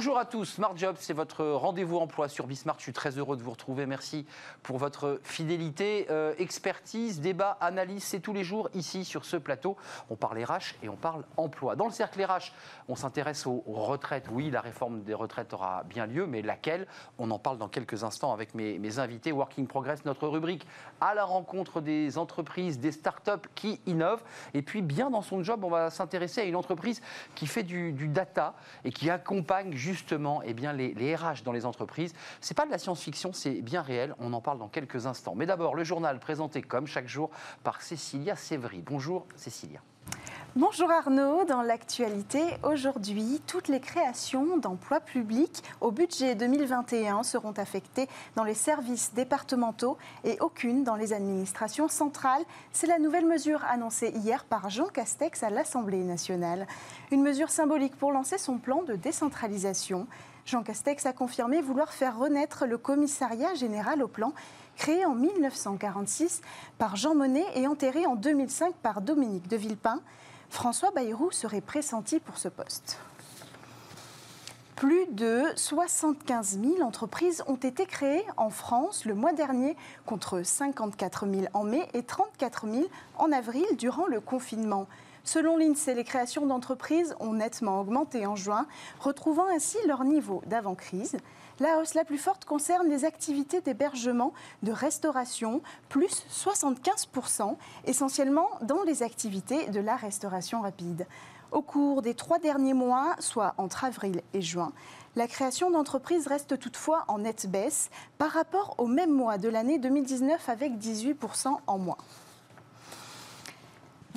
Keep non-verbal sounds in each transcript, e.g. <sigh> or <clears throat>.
Bonjour à tous, Smart Job, c'est votre rendez-vous emploi sur Bismart. Je suis très heureux de vous retrouver. Merci pour votre fidélité, euh, expertise, débat, analyse. C'est tous les jours ici sur ce plateau. On parle RH et on parle emploi. Dans le cercle RH, on s'intéresse aux retraites. Oui, la réforme des retraites aura bien lieu, mais laquelle? On en parle dans quelques instants avec mes, invités. Working Progress, notre rubrique à la rencontre des entreprises, des startups qui innovent. Et puis, bien dans son job, on va s'intéresser à une entreprise qui fait du, du data et qui accompagne justement eh bien, les, les RH dans les entreprises. Ce n'est pas de la science-fiction, c'est bien réel. On en parle dans quelques instants. Mais d'abord, le journal présenté comme chaque jour par Cécilia Sévry. Bonjour Cécilia. Bonjour Arnaud, dans l'actualité, aujourd'hui, toutes les créations d'emplois publics au budget 2021 seront affectées dans les services départementaux et aucune dans les administrations centrales. C'est la nouvelle mesure annoncée hier par Jean Castex à l'Assemblée nationale. Une mesure symbolique pour lancer son plan de décentralisation. Jean Castex a confirmé vouloir faire renaître le commissariat général au plan créé en 1946 par Jean Monnet et enterré en 2005 par Dominique de Villepin. François Bayrou serait pressenti pour ce poste. Plus de 75 000 entreprises ont été créées en France le mois dernier, contre 54 000 en mai et 34 000 en avril durant le confinement. Selon l'INSEE, les créations d'entreprises ont nettement augmenté en juin, retrouvant ainsi leur niveau d'avant-crise. La hausse la plus forte concerne les activités d'hébergement, de restauration, plus 75%, essentiellement dans les activités de la restauration rapide. Au cours des trois derniers mois, soit entre avril et juin, la création d'entreprises reste toutefois en nette baisse par rapport au même mois de l'année 2019 avec 18% en moins.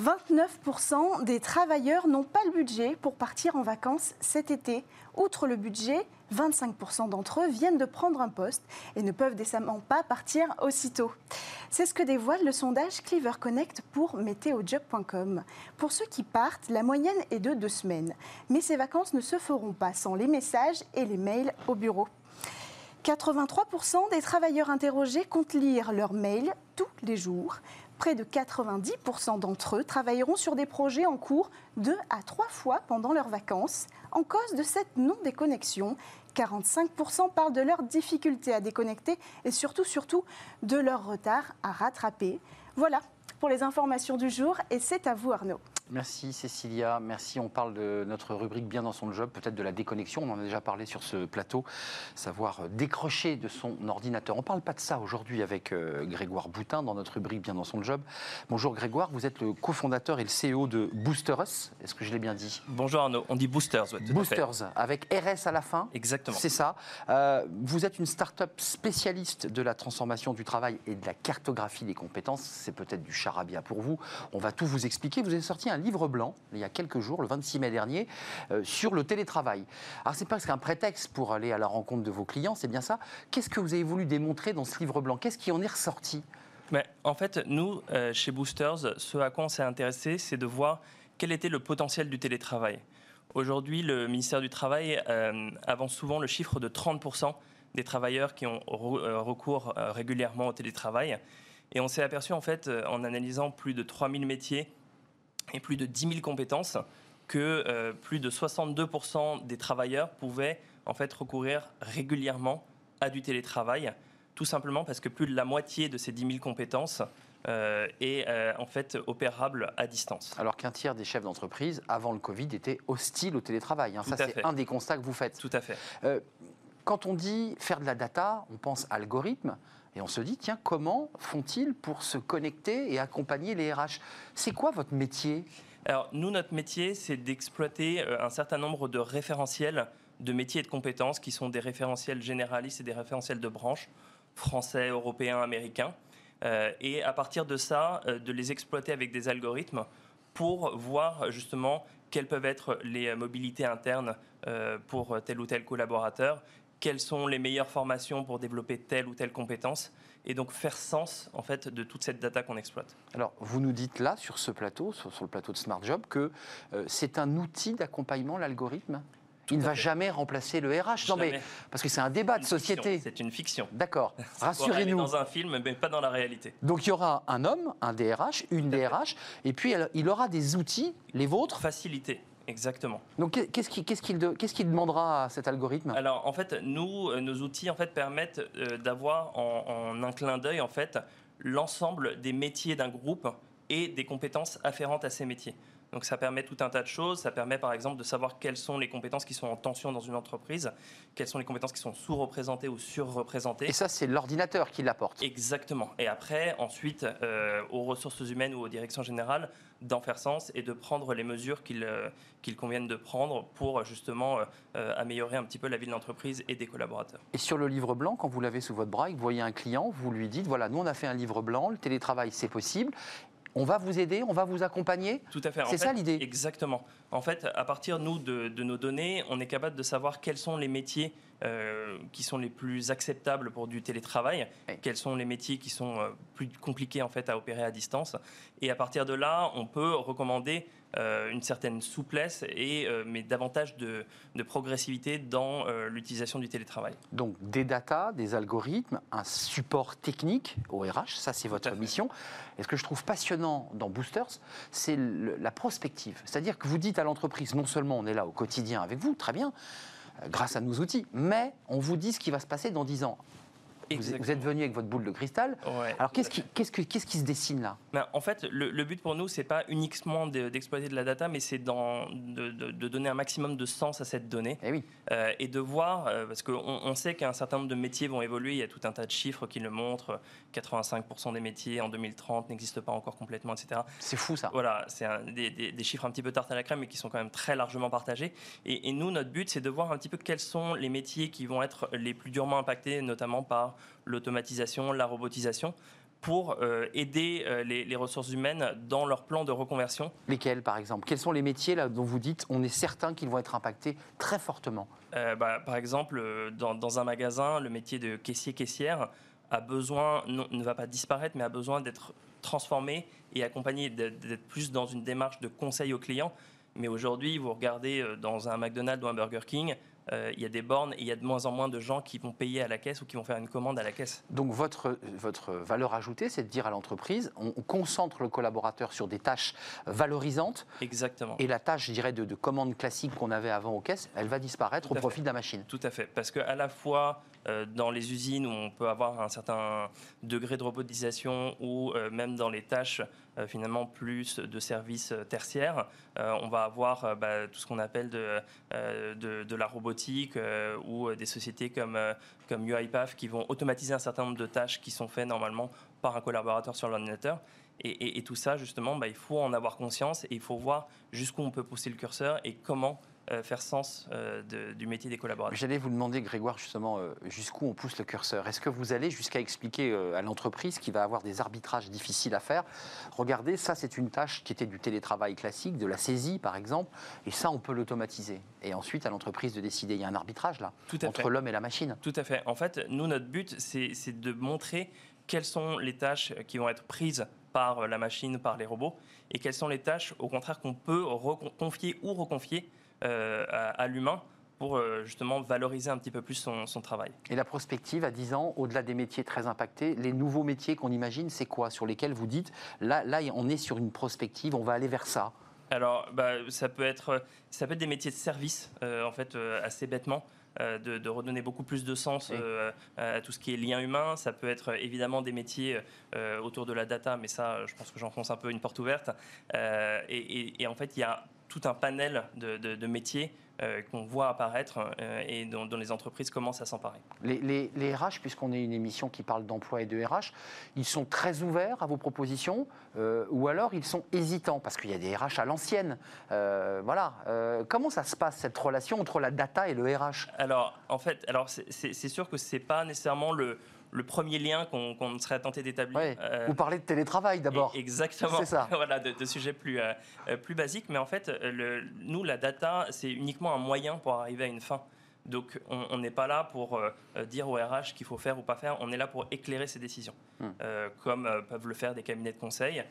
29% des travailleurs n'ont pas le budget pour partir en vacances cet été. Outre le budget, 25% d'entre eux viennent de prendre un poste et ne peuvent décemment pas partir aussitôt. C'est ce que dévoile le sondage Cleaver Connect pour météojob.com. Pour ceux qui partent, la moyenne est de deux semaines. Mais ces vacances ne se feront pas sans les messages et les mails au bureau. 83% des travailleurs interrogés comptent lire leurs mails tous les jours. Près de 90% d'entre eux travailleront sur des projets en cours deux à trois fois pendant leurs vacances. En cause de cette non-déconnexion, 45% parlent de leurs difficultés à déconnecter et surtout, surtout, de leur retard à rattraper. Voilà pour les informations du jour et c'est à vous Arnaud. Merci Cécilia, merci. On parle de notre rubrique Bien dans son job, peut-être de la déconnexion. On en a déjà parlé sur ce plateau, savoir décrocher de son ordinateur. On ne parle pas de ça aujourd'hui avec euh, Grégoire Boutin dans notre rubrique Bien dans son job. Bonjour Grégoire, vous êtes le cofondateur et le CEO de Booster Us. Est-ce que je l'ai bien dit? Bonjour Arnaud, on dit Boosters. Ouais, Boosters, avec RS à la fin. Exactement. C'est ça. Euh, vous êtes une start-up spécialiste de la transformation du travail et de la cartographie des compétences. C'est peut-être du charabia pour vous. On va tout vous expliquer. Vous avez sorti un livre blanc il y a quelques jours, le 26 mai dernier, euh, sur le télétravail. Alors c'est presque un prétexte pour aller à la rencontre de vos clients, c'est bien ça. Qu'est-ce que vous avez voulu démontrer dans ce livre blanc? Qu'est-ce qui en est ressorti? Mais en fait, nous, euh, chez Boosters, ce à quoi on s'est intéressé, c'est de voir quel était le potentiel du télétravail. Aujourd'hui, le ministère du Travail euh, avance souvent le chiffre de 30% des travailleurs qui ont recours régulièrement au télétravail. Et on s'est aperçu, en fait, en analysant plus de 3000 métiers et plus de 10 000 compétences que euh, plus de 62% des travailleurs pouvaient en fait recourir régulièrement à du télétravail, tout simplement parce que plus de la moitié de ces 10 000 compétences euh, est euh, en fait opérable à distance. Alors qu'un tiers des chefs d'entreprise, avant le Covid, étaient hostiles au télétravail. Hein. Ça, c'est un des constats que vous faites. Tout à fait. quand on dit faire de la data, on pense algorithme. Et on se dit, tiens, comment font-ils pour se connecter et accompagner les RH C'est quoi votre métier? Alors, nous, notre métier, c'est d'exploiter euh, un certain nombre de référentiels de métiers et de compétences qui sont des référentiels généralistes et des référentiels de branches, français, européens, américains. Euh, et à partir de ça, euh, de les exploiter avec des algorithmes pour voir justement quelles peuvent être les mobilités internes pour tel ou tel collaborateur, quelles sont les meilleures formations pour développer telle ou telle compétence et donc faire sens en fait de toute cette data qu'on exploite. Alors vous nous dites là sur ce plateau, sur, le plateau de Smart Job, que euh, c'est un outil d'accompagnement l'algorithme. Il ne va jamais remplacer le RH. Non, mais parce que c'est un débat de société. C'est une fiction. D'accord. <laughs> Rassurez-nous. Dans un film, mais pas dans la réalité. Donc il y aura un homme, un DRH, une DRH, et puis il aura des outils, les vôtres. Faciliter exactement. Donc qu'est-ce qu'il de- qu'il demandera à cet algorithme? Alors en fait, nous, euh, nos outils en fait permettent euh, d'avoir en, en un clin d'œil en fait l'ensemble des métiers d'un groupe et des compétences afférentes à ces métiers. Donc ça permet tout un tas de choses. Ça permet par exemple de savoir quelles sont les compétences qui sont en tension dans une entreprise, quelles sont les compétences qui sont sous-représentées ou surreprésentées. Et ça, c'est l'ordinateur qui l'apporte. Exactement. Et après, ensuite, euh, aux ressources humaines ou aux directions générales d'en faire sens et de prendre les mesures qu'il euh, qu'il convienne de prendre pour justement euh, euh, améliorer un petit peu la vie de l'entreprise et des collaborateurs. Et sur le livre blanc, quand vous l'avez sous votre bras et que vous voyez un client, vous lui dites voilà, nous on a fait un livre blanc, le télétravail c'est possible, on va vous aider, on va vous accompagner. Tout à fait. C'est ça, l'idée Exactement. En fait, à partir nous de, de nos données, on est capable de savoir quels sont les métiers euh, qui sont les plus acceptables pour du télétravail, Oui. quels sont les métiers qui sont euh, plus compliqués en fait à opérer à distance. Et à partir de là, on peut recommander une certaine souplesse et euh, mais davantage de, de progressivité dans euh, l'utilisation du télétravail. Donc des datas, des algorithmes, un support technique au RH, ça c'est votre mission. Et ce que je trouve passionnant dans Boosters, c'est la prospective. C'est-à-dire que vous dites à l'entreprise, non seulement on est là au quotidien avec vous, très bien, euh, grâce à nos outils, mais on vous dit ce qui va se passer dans 10 ans. Vous, vous êtes venu avec votre boule de cristal. Ouais, Alors qu'est-ce qui, fait. qu'est-ce que- qu'est-ce qui se dessine là? Ben, en fait, le, le but pour nous, c'est pas uniquement de- d'exploiter de la data, mais c'est dans- de, de- de donner un maximum de sens à cette donnée Eh oui. euh, et de voir, euh, parce qu'on on sait qu'un certain nombre de métiers vont évoluer, il y a tout un tas de chiffres qui le montrent, 85% des métiers en 2030 n'existent pas encore complètement, etc. C'est fou ça. Voilà, c'est un- des, des- des chiffres un petit peu tarte à la crème, mais qui sont quand même très largement partagés. Et, et nous, notre but, c'est de voir un petit peu quels sont les métiers qui vont être les plus durement impactés, notamment par l'automatisation, la robotisation, pour euh, aider euh, les, les ressources humaines dans leur plan de reconversion. Lesquels par exemple? Quels sont les métiers là dont vous dites on est certain qu'ils vont être impactés très fortement? Euh, bah, par exemple, dans, dans un magasin, le métier de caissier-caissière a besoin, non- ne va pas disparaître, mais a besoin d'être transformé et accompagné, d'être plus dans une démarche de conseil aux clients. Mais aujourd'hui, vous regardez dans un McDonald's ou un Burger King, il y a des bornes et il y a de moins en moins de gens qui vont payer à la caisse ou qui vont faire une commande à la caisse. Donc votre, votre valeur ajoutée, c'est de dire à l'entreprise, on, on concentre le collaborateur sur des tâches valorisantes Exactement. et la tâche, je dirais, de, de commande classique qu'on avait avant aux caisses, elle va disparaître Tout au profit de la machine. Tout à fait, parce que à la fois euh, dans les usines où on peut avoir un certain degré de robotisation ou euh, même dans les tâches euh, finalement plus de services euh, tertiaires, euh, on va avoir euh, bah, tout ce qu'on appelle de, euh, de, la robotique euh, ou euh, des sociétés comme, euh, comme UiPath qui vont automatiser un certain nombre de tâches qui sont faites normalement par un collaborateur sur l'ordinateur. Et, tout ça, justement, bah, il faut en avoir conscience et il faut voir jusqu'où on peut pousser le curseur et comment euh, faire sens euh, de- du métier des collaborateurs. J'allais vous demander, Grégoire, justement, euh, jusqu'où on pousse le curseur. Est-ce que vous allez jusqu'à expliquer euh, à l'entreprise qui va avoir des arbitrages difficiles à faire? Regardez, ça, c'est une tâche qui était du télétravail classique, de la saisie, par exemple, et ça, on peut l'automatiser. Et ensuite, à l'entreprise de décider. Il y a un arbitrage, là, Tout à entre l'homme et la machine. Tout à fait. En fait, nous, notre but, c'est de montrer quelles sont les tâches qui vont être prises par la machine, par les robots, et quelles sont les tâches, au contraire, qu'on peut recon- confier ou reconfier euh, à, à l'humain pour euh, justement valoriser un petit peu plus son, son travail. Et la prospective, à 10 ans, au-delà des métiers très impactés, les nouveaux métiers qu'on imagine, c'est quoi Sur lesquels vous dites, là, là, on est sur une prospective, on va aller vers ça? Alors, bah, ça, peut être, ça peut être des métiers de service, euh, en fait, euh, assez bêtement. euh, de, de redonner beaucoup plus de sens euh, à tout ce qui est lien humain. Ça peut être euh, évidemment des métiers euh, autour de la data, mais ça, je pense que j'enfonce un peu une porte ouverte. Euh, et, et- et en fait, il y a tout un panel de, de- de métiers euh, qu'on voit apparaître euh, et dont, dont les entreprises commencent à s'emparer. Les, les- les RH, puisqu'on est une émission qui parle d'emploi et de RH, ils sont très ouverts à vos propositions euh, ou alors ils sont hésitants parce qu'il y a des RH à l'ancienne. Voilà. Comment ça se passe cette relation entre la data et le RH? Alors, en fait, alors c'est- sûr que c'est pas nécessairement le, le premier lien qu'on serait tenté d'établir. Ouais. Euh, Vous parlez de télétravail d'abord. Et- Exactement. C'est ça. <laughs> voilà, de, de sujets plus, euh, euh, plus basiques. Mais en fait, le- nous, la data, c'est uniquement un moyen pour arriver à une fin. Donc, on n'est pas là pour euh, dire au RH qu'il faut faire ou pas faire. On est là pour éclairer ses décisions, Hmm. Comme peuvent le faire des cabinets de conseil,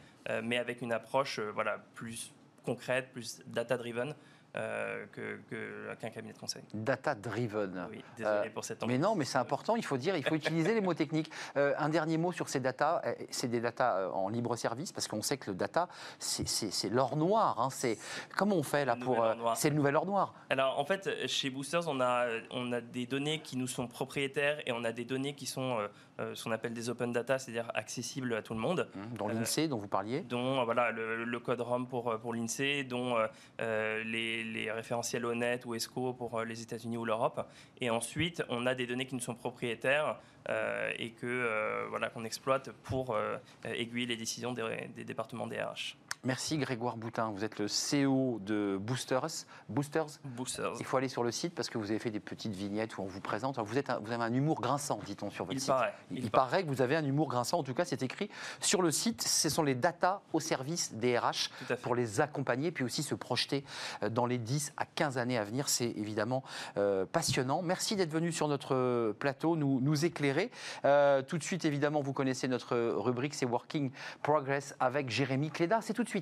mais avec une approche voilà, plus concrète, plus data-driven. Euh, que- que- qu'un cabinet de conseil. Data driven. Oui, désolé Euh, pour cette Mais non, mais c'est important, il faut dire, il faut utiliser les mots techniques. <laughs> Euh, un dernier mot sur ces data, c'est des data en libre service, parce qu'on sait que le data, c'est- c'est c'est l'or noir. hein, c'est comment on fait là Le pour. C'est le nouvel or noir. Alors en fait, chez Boosters, on a, on a des données qui nous sont propriétaires et on a des données qui sont ce qu'on appelle des open data, c'est-à-dire accessibles à tout le monde. dans Euh, l'INSEE dont vous parliez. dont voilà, le, le code ROM pour, pour l'INSEE, dont euh, les, référentiels honnêtes ou ESCO pour euh, les États-Unis ou l'Europe. Et ensuite, on a des données qui nous sont propriétaires euh, et que euh, voilà qu'on exploite pour aiguiller les décisions des, des départements DRH. Merci Grégoire Boutin, vous êtes le CEO de Boosters. Boosters Boosters. il faut aller sur le site parce que vous avez fait des petites vignettes où on vous présente. Alors, vous, êtes un- vous avez un humour grinçant, dit-on sur votre Il site. paraît. Il, Il paraît que vous avez un humour grinçant, en tout cas c'est écrit sur le site. Ce sont les data au service des RH pour les accompagner, puis aussi se projeter euh, dans les 10 à 15 années à venir. C'est évidemment euh, passionnant. Merci d'être venu sur notre plateau, nous, nous éclairer. Euh, tout de suite, évidemment, vous connaissez notre rubrique, c'est Working Progress avec Jérémy Cléda. C'est tout de suite.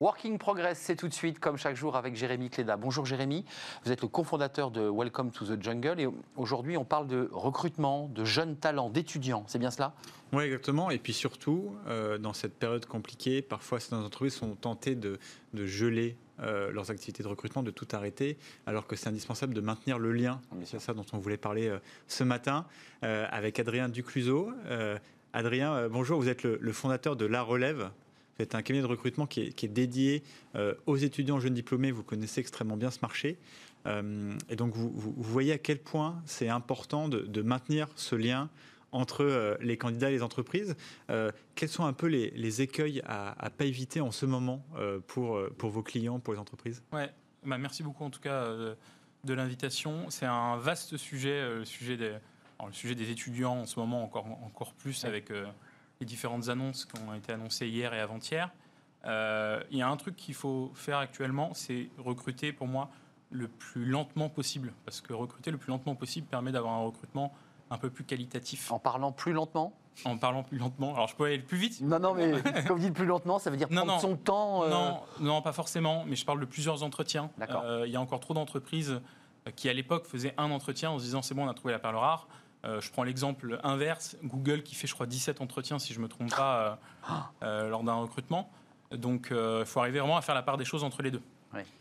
Working Progress, c'est tout de suite, comme chaque jour, avec Jérémy Cléda. Bonjour Jérémy, vous êtes le cofondateur de Welcome to the Jungle et aujourd'hui on parle de recrutement, de jeunes talents, d'étudiants, c'est bien cela? Oui, exactement. Et puis surtout, euh, dans cette période compliquée, parfois certaines entreprises sont tentées de, de geler euh, leurs activités de recrutement, de tout arrêter, alors que c'est indispensable de maintenir le lien. Sûr. C'est ça dont on voulait parler euh, ce matin euh, avec Adrien Ducluseau. Adrien, bonjour, vous êtes le, le fondateur de La Relève. Vous êtes un cabinet de recrutement qui est, qui est dédié aux étudiants jeunes diplômés. Vous connaissez extrêmement bien ce marché. Et donc, vous, vous- vous voyez à quel point c'est important de, de maintenir ce lien entre euh, les candidats et les entreprises. Euh, quels sont un peu les, les écueils à ne pas éviter en ce moment euh, pour, pour vos clients, pour les entreprises? Ouais, bah, merci beaucoup en tout cas de l'invitation. C'est un vaste sujet, le, sujet des, alors, le sujet des étudiants en ce moment encore, encore plus avec euh, les différentes annonces qui ont été annoncées hier et avant-hier. Euh, Il y a un truc qu'il faut faire actuellement, c'est recruter pour moi le plus lentement possible. Parce que recruter le plus lentement possible permet d'avoir un recrutement un peu plus qualitatif. En parlant plus lentement En parlant plus lentement. Alors je peux aller plus vite? Non, non, mais <laughs> comme vous dites plus lentement, ça veut dire Non, prendre non. son temps. euh, Non, non, pas forcément, mais je parle de plusieurs entretiens. D'accord. Euh, Il y a encore trop d'entreprises euh, qui, à l'époque, faisaient un entretien en se disant c'est bon, on a trouvé la perle rare. Euh, je prends l'exemple inverse, Google qui fait, je crois, 17 entretiens, si je ne me trompe pas, euh, lors d'un recrutement. Donc, il faut arriver vraiment à faire la part des choses entre les deux.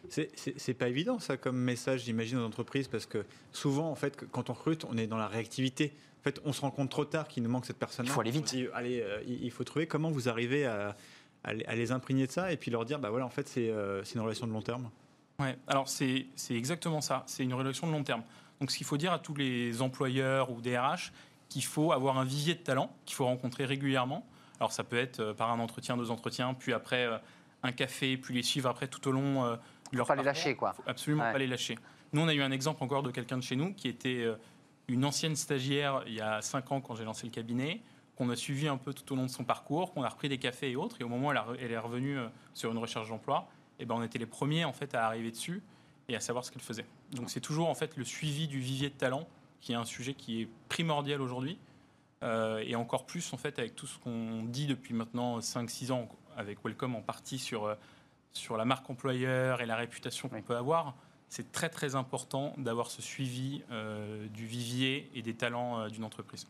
C'est- pas évident ça comme message, j'imagine, aux entreprises, parce que souvent, en fait, quand on recrute, on est dans la réactivité. En fait, on se rend compte trop tard qu'il nous manque cette personne. Il faut aller vite. allez, euh, il faut trouver comment vous arrivez à, à les- à les imprégner de ça et puis leur dire, bah voilà, en fait, c'est euh, une relation de long terme? Ouais, alors c'est c'est exactement ça, c'est une relation de long terme. Donc ce qu'il faut dire à tous les employeurs ou DRH, qu'il faut avoir un vivier de talent qu'il faut rencontrer régulièrement. Alors ça peut être euh, par un entretien, deux entretiens, puis après euh, un café, puis les suivre après tout au long euh, de leur pas les lâcher, quoi. Faut absolument Ouais. pas les lâcher. Nous, on a eu un exemple encore de quelqu'un de chez nous qui était euh, une ancienne stagiaire il y a cinq ans quand j'ai lancé le cabinet, qu'on a suivi un peu tout au long de son parcours, qu'on a repris des cafés et autres, et au moment où elle, a re- elle est revenue euh, sur une recherche d'emploi, eh ben, on était les premiers en fait à arriver dessus et à savoir ce qu'elle faisait. Donc c'est toujours en fait le suivi du vivier de talent qui est un sujet qui est primordial aujourd'hui euh, et encore plus en fait avec tout ce qu'on dit depuis maintenant 5-6 ans avec Welcome en partie sur, euh, sur la marque employeur et la réputation qu'on Oui. peut avoir. C'est très très important d'avoir ce suivi euh, du vivier et des talents euh, d'une entreprise.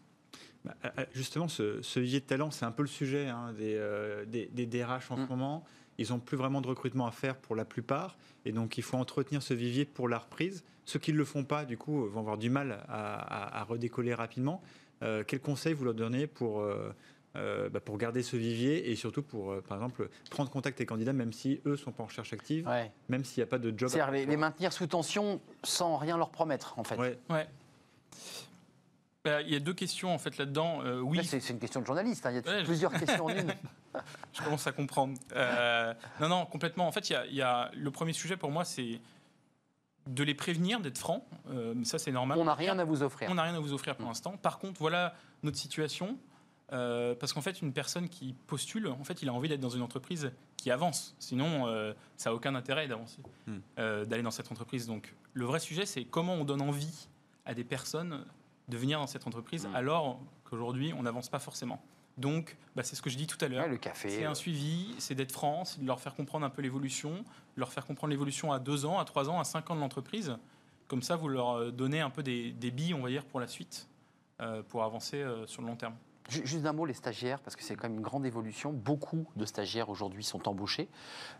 Bah, Justement, ce, ce vivier de talent, c'est un peu le sujet hein, des, euh, des, des DRH en Mm. ce moment. Ils n'ont plus vraiment de recrutement à faire pour la plupart. Et donc, il faut entretenir ce vivier pour la reprise. Ceux qui ne le font pas, du coup, vont avoir du mal à, à- à redécoller rapidement. Euh, quels conseils vous leur donnez pour, euh, bah, pour garder ce vivier et surtout pour, euh, par exemple, prendre contact avec les candidats, même si eux ne sont pas en recherche active, Ouais. même s'il n'y a pas de job C'est-à-dire les, les maintenir sous tension sans rien leur promettre, en fait. Ouais. Ouais. Bah, Il y a deux questions en fait là-dedans. Euh, oui, Là, c'est une question de journaliste, hein. il y a Ouais, je- plusieurs questions <laughs> en une. Je commence à comprendre. Euh, non, non, complètement. En fait, il y a, il y a- le premier sujet pour moi, c'est de les prévenir, d'être franc. Euh, ça, c'est normal. On n'a rien à vous offrir. On n'a rien à vous offrir pour l'instant. Par contre, voilà notre situation. Euh, parce qu'en fait, une personne qui postule, en fait, il a envie d'être dans une entreprise qui avance. Sinon, euh, ça n'a aucun intérêt d'avancer, Hmm. euh, d'aller dans cette entreprise. Donc, le vrai sujet, c'est comment on donne envie à des personnes de venir dans cette entreprise Hmm. alors qu'aujourd'hui, on n'avance pas forcément. Donc, bah, c'est ce que je dis tout à l'heure. Ouais, le café. C'est un suivi, c'est d'être franc, c'est de leur faire comprendre un peu l'évolution, leur faire comprendre l'évolution à 2 ans, à 3 ans, à 5 ans de l'entreprise. Comme ça, vous leur donnez un peu des, des billes, on va dire, pour la suite, pour avancer sur le long terme. Ju- Juste un mot, les stagiaires, parce que c'est quand même une grande évolution. Beaucoup de stagiaires aujourd'hui sont embauchés.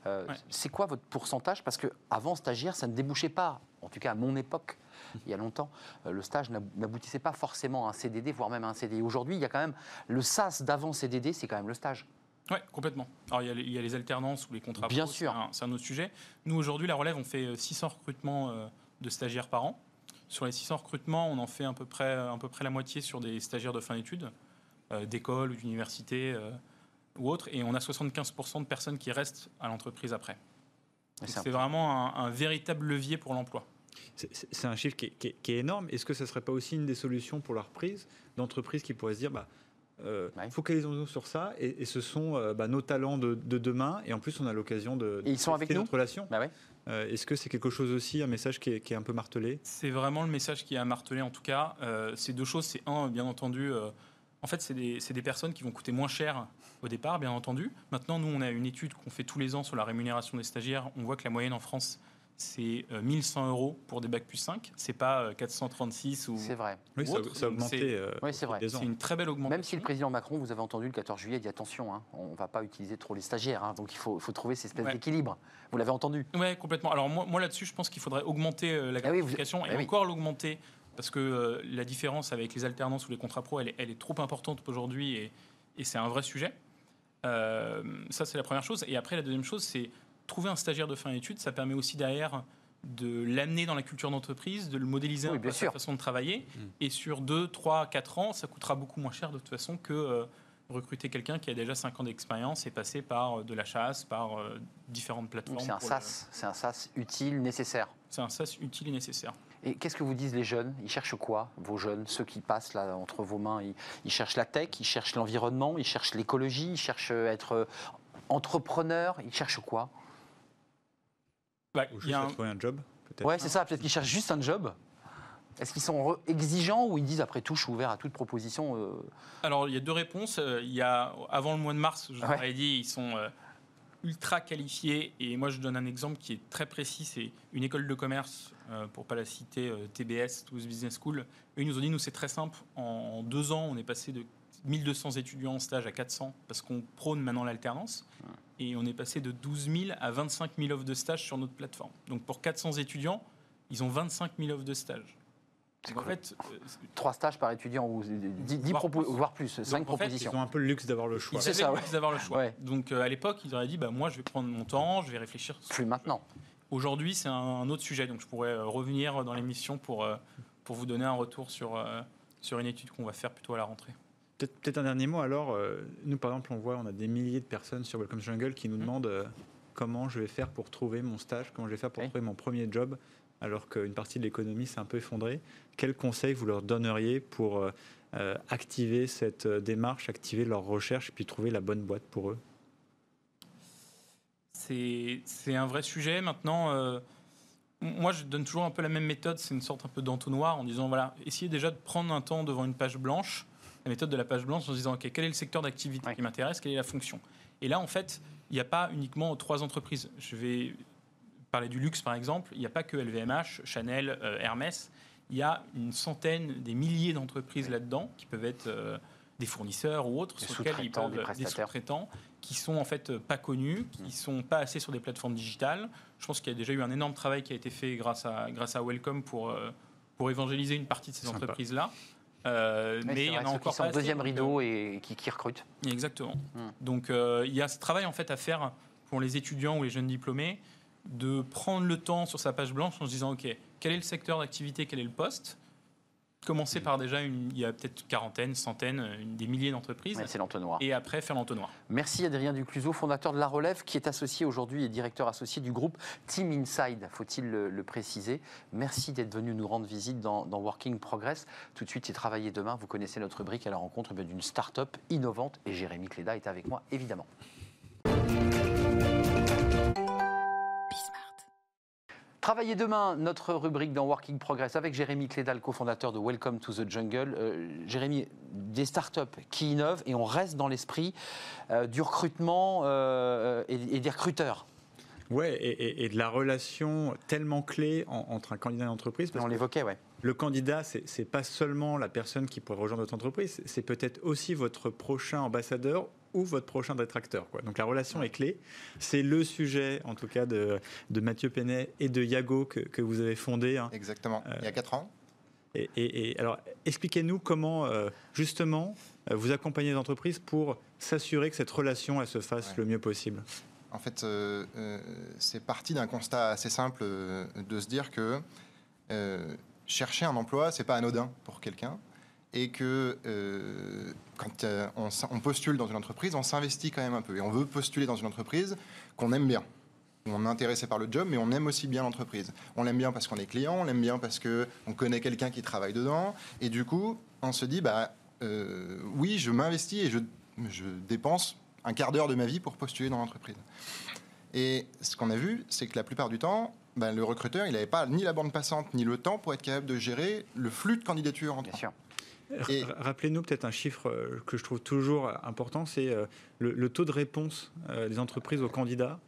Euh, Ouais. C'est quoi votre pourcentage? Parce qu'avant, stagiaire, ça ne débouchait pas. En tout cas, à mon époque, il y a longtemps, euh, le stage n'ab- n'aboutissait pas forcément à un CDD, voire même à un CDI. Aujourd'hui, il y a quand même le SAS d'avant CDD, c'est quand même le stage. Oui, complètement. Alors, il y, a les, il y a les alternances ou les contrats Bien sûr. c'est un- autre sujet. Nous, aujourd'hui, la relève, on fait euh, 600 recrutements euh, de stagiaires par an. Sur les 600 recrutements, on en fait à peu près, à peu près la moitié sur des stagiaires de fin d'études, d'école ou d'université euh, ou autre. Et on a 75% de personnes qui restent à l'entreprise après. Donc, c'est vraiment un, un véritable levier pour l'emploi. C'est- un chiffre qui est, qui est- qui est énorme. Est-ce que ça ne serait pas aussi une des solutions pour la reprise d'entreprises qui pourraient se dire bah, euh, Ouais. focalisons-nous sur ça et, et ce sont euh, bah, nos talents de, de demain et en plus on a l'occasion de, Et ils sont avec nous notre relation. Bah ouais. Euh, Est-ce que c'est quelque chose aussi, un message qui est, qui est un peu martelé? C'est vraiment le message qui est à marteler en tout cas. Euh, c'est deux choses. C'est un, bien entendu, euh, en fait, c'est des, personnes qui vont coûter moins cher au départ, bien entendu. Maintenant, nous, on a une étude qu'on fait tous les ans sur la rémunération des stagiaires. On voit que la moyenne en France, c'est euh, 1100 euros pour des bacs plus 5. C'est pas euh, 436 ou. C'est vrai. Oui, ça, a augmenté. c'est- euh, Oui, c'est vrai. C'est une très belle augmentation. Même si le président Macron, vous avez entendu le 14 juillet, dit attention, hein, on ne va pas utiliser trop les stagiaires, hein, donc il faut, faut trouver cette espèce Ouais. d'équilibre. Vous l'avez entendu? Ouais, complètement. Alors moi, moi là-dessus, je pense qu'il faudrait augmenter euh, la Ah oui, vous- gratification ah et oui. encore l'augmenter parce que euh, la différence avec les alternances ou les contrats pro, elle est, elle est trop importante aujourd'hui et, et c'est un vrai sujet. Euh, ça, c'est la première chose. Et après, la deuxième chose, c'est trouver un stagiaire de fin d'études. Ça permet aussi derrière de l'amener dans la culture d'entreprise, de le modéliser Oui, un peu à sa façon de travailler. Mm. Et sur 2, 3, 4 ans, ça coûtera beaucoup moins cher de toute façon que euh, recruter quelqu'un qui a déjà 5 ans d'expérience et passer par euh, de la chasse, par euh, différentes plateformes. C'est un le- SAS, c'est un SAS utile, nécessaire. c'est un sas utile et nécessaire. Et qu'est-ce que vous disent les jeunes? Ils cherchent quoi, vos jeunes, ceux qui passent là entre vos mains? Ils, ils cherchent la tech, ils cherchent l'environnement, ils cherchent l'écologie, ils cherchent à être euh, entrepreneurs, ils cherchent quoi? Bah, Ou juste un- trouver un job. Ouais, c'est ça, peut-être qu'ils cherchent juste un job. Est-ce qu'ils sont exigeants ou ils disent après tout, je suis ouvert à toute proposition euh, Alors, il y a deux réponses. Euh, Il y a, avant le mois de mars, je vous Ouais. dit, ils sont euh, ultra qualifiés. Et moi, je donne un exemple qui est très précis. C'est une école de commerce, pour pas la citer, TBS, Toulouse Business School. Ils nous ont dit, nous, c'est très simple. En, en deux ans, on est passé de 1200 étudiants en stage à 400 parce qu'on prône maintenant l'alternance. Et on est passé de 12 000 à 25 000 offres de stage sur notre plateforme. Donc, pour 400 étudiants, ils ont 25 000 offres de stage. En fait, euh, trois stages par étudiant ou 10, Voire plus. voire plus, 5 en fait, Ils propositions ont un peu le luxe d'avoir le choix. Ils C'est ça, le ouais. luxe d'avoir le choix. Ouais. Donc euh, à l'époque, ils auraient dit bah, moi, je vais prendre mon temps, je vais réfléchir. Plus maintenant. Aujourd'hui, c'est un autre sujet. Donc je pourrais euh, revenir dans l'émission pour, euh, pour vous donner un retour sur, euh, sur une étude qu'on va faire plutôt à la rentrée. Peut-être un dernier mot alors. euh, nous, par exemple, on voit, on a des milliers de personnes sur Welcome Jungle qui nous Mhm. demandent euh, comment je vais faire pour trouver mon stage, comment je vais faire pour Oui. trouver mon premier job, alors qu'une partie de l'économie s'est un peu effondrée. Quels conseils vous leur donneriez pour euh, euh, activer cette euh, démarche, activer leur recherche et puis trouver la bonne boîte pour eux? C'est un vrai sujet. Maintenant, euh, moi, je donne toujours un peu la même méthode. C'est une sorte un peu d'entonnoir en disant voilà, essayez déjà de prendre un temps devant une page blanche, la méthode de la page blanche, en se disant ok, quel est le secteur d'activité Ouais. qui m'intéresse, quelle est la fonction? Et là, en fait, il n'y a pas uniquement trois entreprises. Je vais parler du luxe, par exemple. Il n'y a pas que LVMH, Chanel, euh, Hermès. Il y a une centaine, des milliers d'entreprises là-dedans qui peuvent être euh, des fournisseurs ou autres, Des sur lesquels ils sous-traitants, peuvent des sous-traitants qui sont en fait euh, pas connus, qui Mm. sont pas assez sur des plateformes digitales. Je pense qu'il y a déjà eu un énorme travail qui a été fait grâce à, grâce à Welcome pour, euh, pour évangéliser une partie de ces. Euh, Ouais, mais il y en a encore qui sont pas deuxième assez, donc, rideau et qui, qui recrutent. euh, Exactement. Mm. Donc euh, il y a ce travail en fait à faire pour les étudiants ou les jeunes diplômés de prendre le temps sur sa page blanche en se disant ok quel est le secteur d'activité, quel est le poste? Commencer par déjà une, il y a peut-être quarantaine, centaine, une- des milliers d'entreprises. Ouais, c'est l'entonnoir. Et après faire l'entonnoir. Merci Adrien Ducluseau, fondateur de La Relève, qui est associé aujourd'hui et directeur associé du groupe Team Inside, faut-il le, le préciser. Merci d'être venu nous rendre visite dans, dans Working Progress. Tout de suite, c'est Travailler demain. Vous connaissez notre rubrique à la rencontre eh d'une start-up innovante et Jérémy Cléda est avec moi, évidemment. Travailler demain, notre rubrique dans Working Progress avec Jérémy Clédal, cofondateur de Welcome to the Jungle. Euh, Jérémy, des startups qui innovent et on reste dans l'esprit euh, du recrutement euh, et, et des recruteurs. Ouais, et, et- et de la relation tellement clé en- entre un candidat et une entreprise. parce On l'évoquait, ouais. le candidat, c'est c'est pas seulement la personne qui pourrait rejoindre votre entreprise, c'est peut-être aussi votre prochain ambassadeur ou votre prochain détracteur. Quoi. Donc la relation est clé. C'est le sujet, en tout cas, de, de Mathieu Penet et de Yago que, que vous avez fondé. hein. Exactement. Il y a 4 ans. Et, et- et alors, expliquez-nous comment, euh, justement, euh, vous accompagnez les entreprises pour s'assurer que cette relation, elle se fasse Ouais. le mieux possible. En fait, euh, euh, c'est parti d'un constat assez simple euh, de se dire que euh, chercher un emploi, c'est pas anodin pour quelqu'un. Et que euh, quand euh, on, postule dans une entreprise, on s'investit quand même un peu. Et on veut postuler dans une entreprise qu'on aime bien. On est intéressé par le job, mais on aime aussi bien l'entreprise. On l'aime bien parce qu'on est client, on l'aime bien parce qu'on connaît quelqu'un qui travaille dedans. Et du coup, on se dit, bah, euh, oui, je m'investis et je, je dépense un quart d'heure de ma vie pour postuler dans l'entreprise. Et ce qu'on a vu, c'est que la plupart du temps, ben, le recruteur, il n'avait pas ni la bande passante, ni le temps pour être capable de gérer le flux de candidatures Bien sûr. Et- Rappelez-nous peut-être un chiffre euh, que je trouve toujours important, c'est euh, le, le taux de réponse euh, des entreprises aux candidats.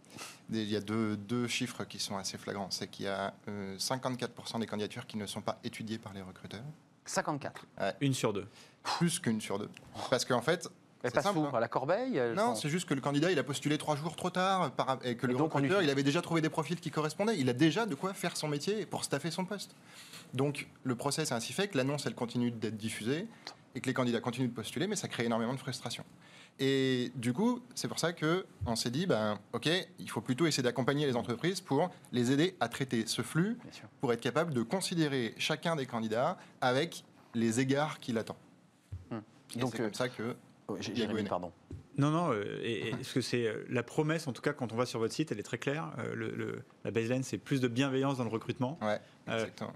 Il y a deux, deux chiffres qui sont assez flagrants. C'est qu'il y a euh, 54% des candidatures qui ne sont pas étudiées par les recruteurs, 54. Une sur deux. plus qu'une sur deux. Parce qu'en fait, Elle C'est passe simple, où hein. À la corbeille elles non, c'est juste que le candidat, il a postulé trois jours trop tard par- et que le Et on recruteur, il avait déjà trouvé des profils qui correspondaient. Il a déjà de quoi faire son métier pour staffer son poste. Donc, le process est ainsi fait que l'annonce, elle continue d'être diffusée et que les candidats continuent de postuler, mais ça crée énormément de frustration. Et du coup, c'est pour ça que on s'est dit, ben, ok, il faut plutôt essayer d'accompagner les entreprises pour les aider à traiter ce flux, pour être capable de considérer chacun des candidats avec les égards qu'il attend. Et Donc, c'est euh, comme ça que oh, Jérémy, pardon. Non, non, euh, et, et- parce que c'est euh, la promesse, en tout cas, quand on va sur votre site, elle est très claire. Euh, le- le- la baseline, c'est plus de bienveillance dans le recrutement. ouais, Euh, exactement.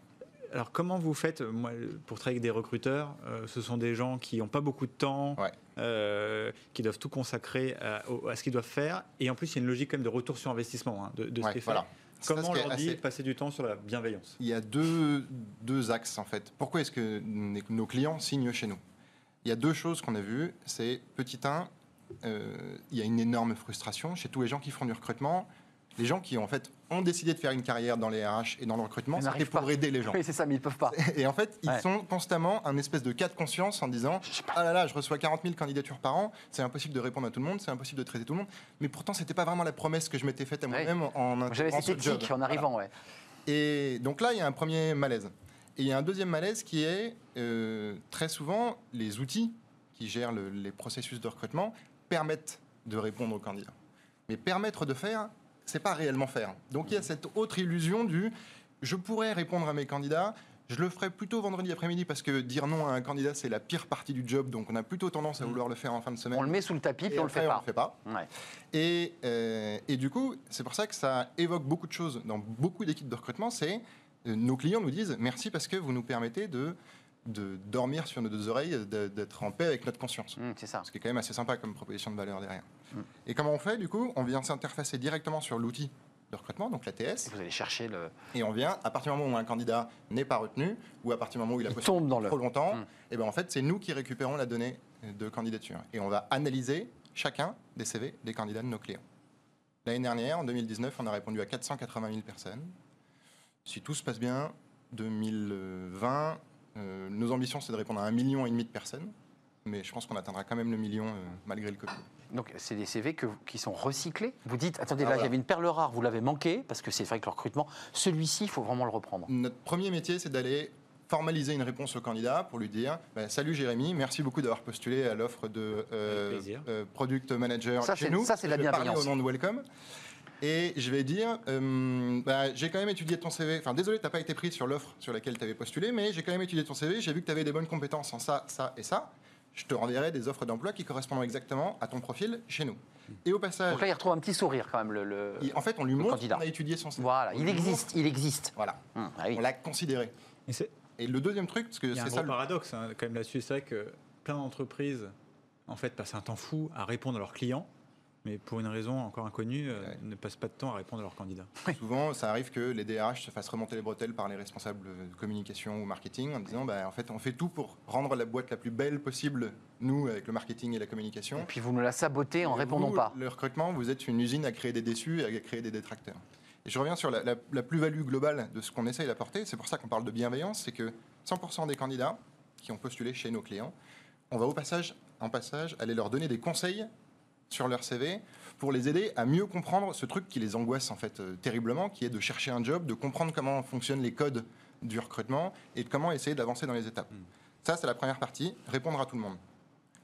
Alors, comment vous faites moi, pour travailler avec des recruteurs euh, Ce sont des gens qui n'ont pas beaucoup de temps, Ouais. euh, qui doivent tout consacrer à, ce qu'ils doivent faire. Et en plus, il y a une logique quand même de retour sur investissement hein, de, de ce Ouais, qui est fait. voilà. Comment on leur dit assez- de passer du temps sur la bienveillance? Il y a deux, deux axes en fait. Pourquoi est-ce que nos clients signent chez nous? Il y a deux choses qu'on a vues. C'est petit 1, il y a une énorme frustration chez tous les gens qui font du recrutement. Les gens qui en fait ont décidé de faire une carrière dans les RH et dans le recrutement, c'était pour pas. aider les gens. Oui, c'est ça, mais ils ne peuvent pas. <laughs> Et en fait, ils Ouais. sont constamment un espèce de cas de conscience en disant Ah là là, je reçois 40 000 candidatures par an, c'est impossible de répondre à tout le monde, c'est impossible de traiter tout le monde. Mais pourtant, c'était pas vraiment la promesse que je m'étais faite à Ouais. moi-même en J'avais intégrant cette ce job. éthique en Voilà. arrivant, ouais. Et donc là, il y a un premier malaise. Et il y a un deuxième malaise qui est euh, très souvent les outils qui gèrent le- les processus de recrutement permettent de répondre aux candidats. Mais permettre de faire, c'est pas réellement faire. Donc il y a cette autre illusion du je pourrais répondre à mes candidats. Je le ferai plutôt vendredi après-midi parce que dire non à un candidat, c'est la pire partie du job. Donc on a plutôt tendance à vouloir le faire en fin de semaine. On le met sous le tapis, puis Et on le fait on pas. le fait pas. Ouais. Et, euh, et du coup, c'est pour ça que ça évoque beaucoup de choses dans beaucoup d'équipes de recrutement. C'est nos clients nous disent merci parce que vous nous permettez de, de dormir sur nos deux oreilles, d'être en paix avec notre conscience. Hum, c'est ça. Ce qui est quand même assez sympa comme proposition de valeur derrière. Mm. Et comment on fait du coup? On vient s'interfacer directement sur l'outil de recrutement, donc la TS, Et vous allez chercher le. et on vient, à partir du moment où un candidat n'est pas retenu, ou à partir du moment où il a Il tombe dans le. trop longtemps, Mm. et ben en fait, c'est nous qui récupérons la donnée de candidature. Et on va analyser chacun des CV des candidats de nos clients. L'année dernière, en 2019, on a répondu à 480 000 personnes. Si tout se passe bien, 2020, euh, nos ambitions, c'est de répondre à un million et demi de personnes. Mais je pense qu'on atteindra quand même le million euh, malgré le Covid. Donc, c'est des CV que, qui sont recyclés. Vous dites, attendez, Ah, là, il y voilà. avait une perle rare, vous l'avez manqué, parce que c'est vrai que le recrutement, celui-ci, il faut vraiment le reprendre. Notre premier métier, c'est d'aller formaliser une réponse au candidat pour lui dire bah, Salut Jérémy, merci beaucoup d'avoir postulé à l'offre de euh, euh, Product Manager Ça, chez c'est- nous. ça, c'est la bienveillance. au nom de Welcome. Et je vais dire euh, bah, J'ai quand même étudié ton CV. Enfin, désolé, tu n'as pas été pris sur l'offre sur laquelle tu avais postulé, mais j'ai quand même étudié ton CV. J'ai vu que tu avais des bonnes compétences en ça, ça et ça. Je te renverrai des offres d'emploi qui correspondent exactement à ton profil chez nous. Et au passage, Donc là, il retrouve un petit sourire quand même. Le, le- il- en fait, on lui le montre candidat. qu'on a étudié son CV. Voilà, On il existe, il existe. Voilà, Hum, ah oui. on l'a considéré. Et c'est- Et le deuxième truc, parce que Il y a un c'est gros ça le paradoxe hein, quand même là-dessus, c'est vrai que plein d'entreprises en fait passent un temps fou à répondre à leurs clients mais pour une raison encore inconnue, euh, Ouais. ne passent pas de temps à répondre à leurs candidats. <laughs> Souvent, ça arrive que les DRH se fassent remonter les bretelles par les responsables de communication ou marketing en disant bah, en fait, on fait tout pour rendre la boîte la plus belle possible, nous, avec le marketing et la communication. Et puis vous nous la sabotez en Et répondant vous, pas. Le recrutement, vous êtes une usine à créer des déçus et à créer des détracteurs. Et je reviens sur la, la- la plus-value globale de ce qu'on essaye d'apporter. C'est pour ça qu'on parle de bienveillance. C'est que 100% des candidats qui ont postulé chez nos clients, on va au passage, en passage, aller leur donner des conseils sur leur CV pour les aider à mieux comprendre ce truc qui les angoisse en fait euh, terriblement, qui est de chercher un job, de comprendre comment fonctionnent les codes du recrutement et de comment essayer d'avancer dans les étapes. Ça, c'est la première partie, répondre à tout le monde.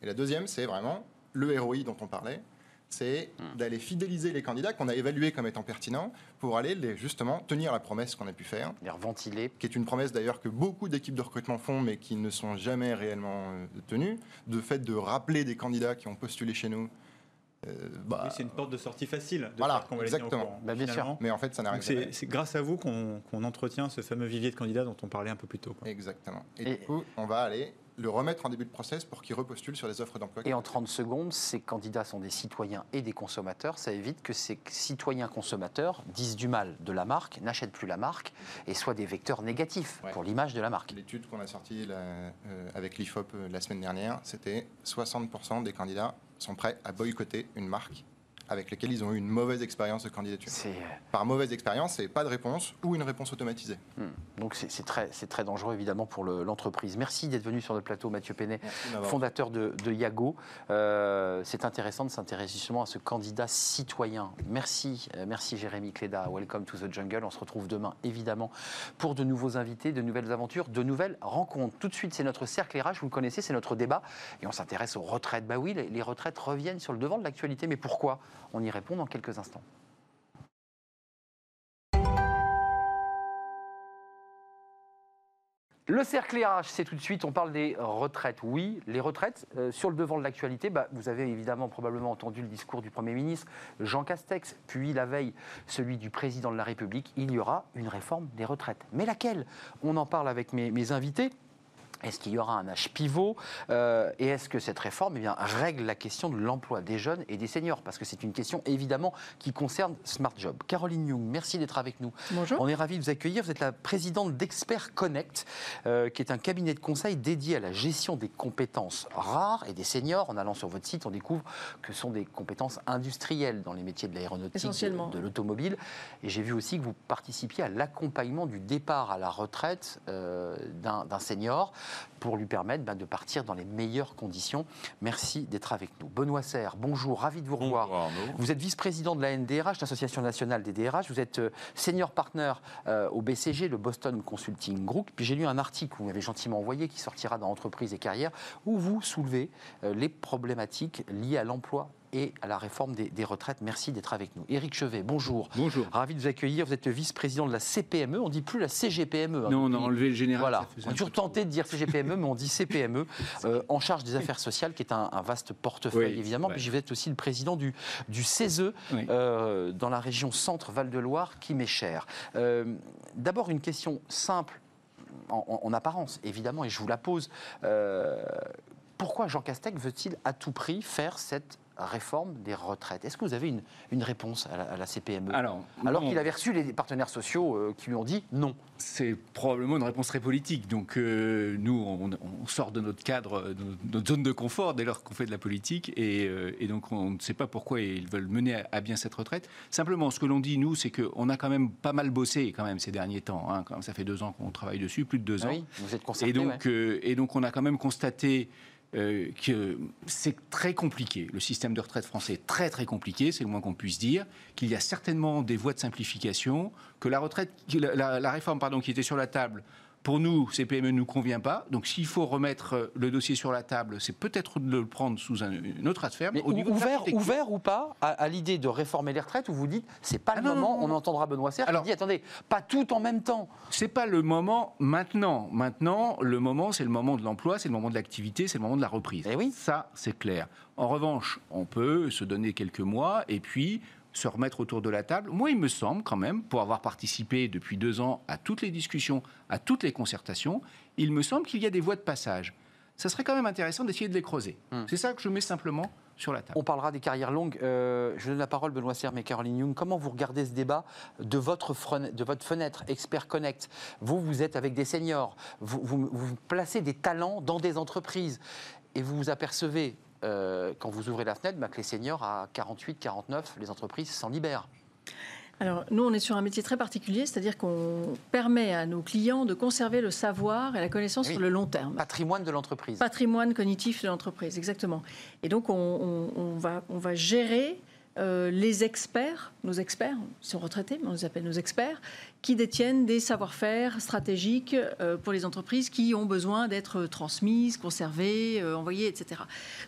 Et la deuxième, c'est vraiment le ROI dont on parlait, c'est d'aller fidéliser les candidats qu'on a évalués comme étant pertinents pour aller les, justement tenir la promesse qu'on a pu faire, Les reventiler. qui est une promesse d'ailleurs que beaucoup d'équipes de recrutement font mais qui ne sont jamais réellement euh, tenues, de fait de rappeler des candidats qui ont postulé chez nous. Euh, bah, Oui, c'est une porte de sortie facile. De Voilà, faire qu'on va les tenir au exactement. courant, Bah, bien sûr. finalement. mais en fait, ça n'arrive jamais. c'est grâce à vous qu'on entretient ce fameux vivier de candidats dont on parlait un peu plus tôt. quoi. Exactement. Et, Et- du coup, on va aller le remettre en début de process pour qu'il repostule sur les offres d'emploi. Et en 30 secondes, ces candidats sont des citoyens et des consommateurs. Ça évite que ces citoyens consommateurs disent du mal de la marque, n'achètent plus la marque et soient des vecteurs négatifs Ouais. pour l'image de la marque. L'étude qu'on a sortie là, euh, avec l'IFOP euh, la semaine dernière, c'était 60% des candidats sont prêts à boycotter une marque avec laquelle ils ont eu une mauvaise expérience de candidature. Euh, Par mauvaise expérience, c'est pas de réponse ou une réponse automatisée. hmm. donc c'est très, très dangereux évidemment pour le- l'entreprise. Merci d'être venu sur le plateau, Mathieu m'avoir- fondateur de, de Yago. Euh, c'est intéressant de s'intéresser justement à ce candidat citoyen. Merci, euh, merci Jérémy Cléda. Welcome to the jungle. On se retrouve demain évidemment pour de nouveaux invités, de nouvelles aventures, de nouvelles rencontres. Tout de suite, c'est notre cercle RH, vous le connaissez, c'est notre débat et on s'intéresse aux retraites. Bah oui, les, les retraites reviennent sur le devant de l'actualité, mais pourquoi? On y répond dans quelques instants. Le cercle RH, c'est tout de suite, on parle des retraites. Oui, les retraites, euh, sur le devant de l'actualité, bah, vous avez évidemment probablement entendu le discours du Premier ministre Jean Castex, puis la veille celui du Président de la République, il y aura une réforme des retraites. Mais laquelle? On en parle avec mes, mes invités. Est-ce qu'il y aura un âge pivot Euh, Et est-ce que cette réforme eh bien, règle la question de l'emploi des jeunes et des seniors? Parce que c'est une question évidemment qui concerne Smart Job. Caroline Young, merci d'être avec nous. Bonjour. On est ravis de vous accueillir. Vous êtes la présidente d'Expert Connect, euh, qui est un cabinet de conseil dédié à la gestion des compétences rares et des seniors. En allant sur votre site, on découvre que ce sont des compétences industrielles dans les métiers de l'aéronautique, de, de l'automobile. Et j'ai vu aussi que vous participiez à l'accompagnement du départ à la retraite euh, d'un senior pour lui permettre ben, de partir dans les meilleures conditions. Merci d'être avec nous. Benoît Serre, bonjour, ravi de vous revoir. Vous êtes vice-président de la NDRH, l'Association nationale des DRH. Vous êtes euh, senior partner euh, au BCG, le Boston Consulting Group. Puis j'ai lu un article que vous m'avez gentiment envoyé qui sortira dans Entreprise et Carrière où vous soulevez euh, les problématiques liées à l'emploi et à la réforme des, des retraites. Merci d'être avec nous. Éric Chevet, bonjour. Bonjour. Ravi de vous accueillir. Vous êtes le vice-président de la CPME. On dit plus la CGPME. hein, Non, on a enlevé le général. voilà, on a toujours tenté de dire CGPME, mais on dit CPME, <laughs> euh, en charge des affaires sociales, qui est un, un vaste portefeuille, Oui, évidemment. ouais. Puis vous êtes aussi le président du, du CESE Oui. euh, dans la région Centre-Val de Loire, qui m'est cher. Euh, D'abord, une question simple, en, en- en apparence, évidemment, et je vous la pose. Pourquoi Jean Castex veut-il à tout prix faire cette réforme des retraites Est-ce que vous avez une, une réponse à la, à la CPME Alors, Alors qu'il avait reçu les partenaires sociaux euh, qui lui ont dit non. c'est probablement une réponse très politique. Donc, euh, nous, on, on sort de notre cadre, de notre zone de confort dès lors qu'on fait de la politique. Et, euh, et donc, on ne sait pas pourquoi ils veulent mener à, à bien cette retraite. Simplement, ce que l'on dit, nous, c'est qu'on a quand même pas mal bossé quand même ces derniers temps. hein. Quand même, ça fait deux ans qu'on travaille dessus, plus de deux ans. Oui, vous êtes concerté. Et donc, ouais. euh, et donc, on a quand même constaté euh, que c'est très compliqué. Le système de retraite français est très très compliqué, c'est le moins qu'on puisse dire. Qu'il y a certainement des voies de simplification, que la retraite, la réforme pardon qui était sur la table. Pour nous, CPME ne nous convient pas. Donc, s'il faut remettre euh, le dossier sur la table, c'est peut-être de le prendre sous un, une autre affaire. Mais Au niveau de ouvert, ou pas à, à l'idée de réformer les retraites où vous dites c'est pas Ah le non, moment, non, non. on entendra Benoît Serre Alors- qui dit attendez, pas tout en même temps. C'est pas le moment maintenant. Maintenant, le moment, c'est le moment de l'emploi, c'est le moment de l'activité, c'est le moment de la reprise. Eh oui. Ça, c'est clair. En revanche, on peut se donner quelques mois et puis se remettre autour de la table. Moi, il me semble quand même, pour avoir participé depuis deux ans à toutes les discussions, à toutes les concertations, il me semble qu'il y a des voies de passage. Ça serait quand même intéressant d'essayer de les creuser. Hmm. C'est ça que je mets simplement sur la table. On parlera des carrières longues. Euh, je donne la parole, Benoît Serre, mais Caroline Young. Comment vous regardez ce débat de votre, fren- de votre fenêtre Expert Connect? Vous, vous êtes avec des seniors. Vous, vous- vous placez des talents dans des entreprises. Et vous vous apercevez, euh, quand vous ouvrez la fenêtre, bah, que les seniors, à 48, 49, les entreprises s'en libèrent. Alors, nous, on est sur un métier très particulier, c'est-à-dire qu'on permet à nos clients de conserver le savoir et la connaissance Oui. sur le long terme. Patrimoine de l'entreprise. Patrimoine cognitif de l'entreprise, exactement. Et donc, on, on- on va, on va gérer euh, les experts, nos experts, ils sont retraités, mais on les appelle nos experts, qui détiennent des savoir-faire stratégiques euh, pour les entreprises qui ont besoin d'être transmises, conservées, euh, envoyées, etc.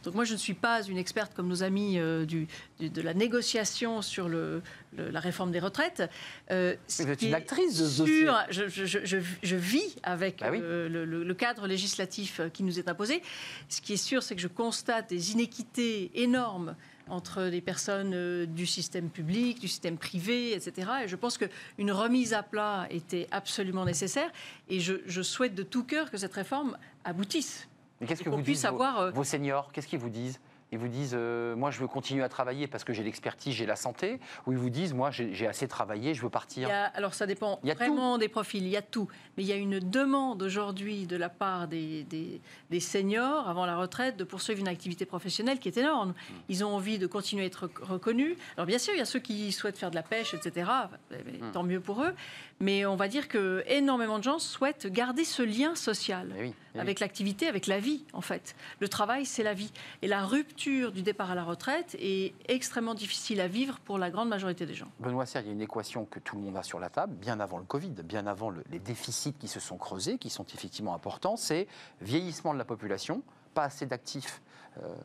Donc moi, je ne suis pas une experte comme nos amis euh, du, du- de la négociation sur le, le- la réforme des retraites. Euh, Vous êtes une actrice de ce je, je- je- je- je vis avec Bah oui. euh, le, cadre législatif euh, qui nous est imposé. Ce qui est sûr, c'est que je constate des inéquités énormes entre les personnes euh, du système public, du système privé, etc. Et je pense qu'une remise à plat était absolument nécessaire. Et je, je souhaite de tout cœur que cette réforme aboutisse. Mais qu'est-ce que vous disent vos- avoir, euh, vos, seniors? Qu'est-ce qu'ils vous disent? Ils vous disent, euh, moi je veux continuer à travailler parce que j'ai l'expertise, j'ai la santé Ou ils vous disent, moi j'ai assez travaillé, je veux Il partir y a- alors ça dépend Il y a vraiment des profils, il y a tout. Mais il y a une demande aujourd'hui de la part des, des- des seniors avant la retraite de poursuivre une activité professionnelle qui est énorme. Hmm. Ils ont envie de continuer à être rec- reconnus. Alors bien sûr, il y a ceux qui souhaitent faire de la pêche, etc. Mais Hmm. Tant mieux pour eux. Mais on va dire que énormément de gens souhaitent garder ce lien social Eh oui, eh oui. avec l'activité, avec la vie, en fait. Le travail, c'est la vie. Et la rupture du départ à la retraite est extrêmement difficile à vivre pour la grande majorité des gens. Benoît Serre, il y a une équation que tout le monde a sur la table, bien avant le Covid, bien avant le- les déficits qui se sont creusés, qui sont effectivement importants, c'est vieillissement de la population, pas assez d'actifs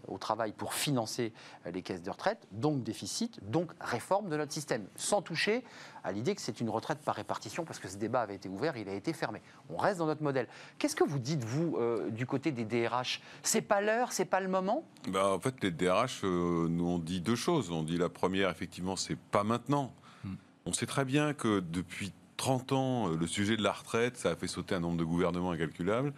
au travail pour financer euh, les caisses de retraite, donc déficit, donc réforme de notre système, sans toucher à l'idée que c'est une retraite par répartition, parce que ce débat avait été ouvert, il a été fermé. On reste dans notre modèle. Qu'est-ce que vous dites, vous, euh, du côté des DRH C'est pas l'heure, c'est pas le moment? Bah, en fait, les DRH euh, nous ont dit deux choses. On dit la première, effectivement, c'est pas maintenant. On sait très bien que depuis 30 ans, euh, le sujet de la retraite, ça a fait sauter un nombre de gouvernements incalculable.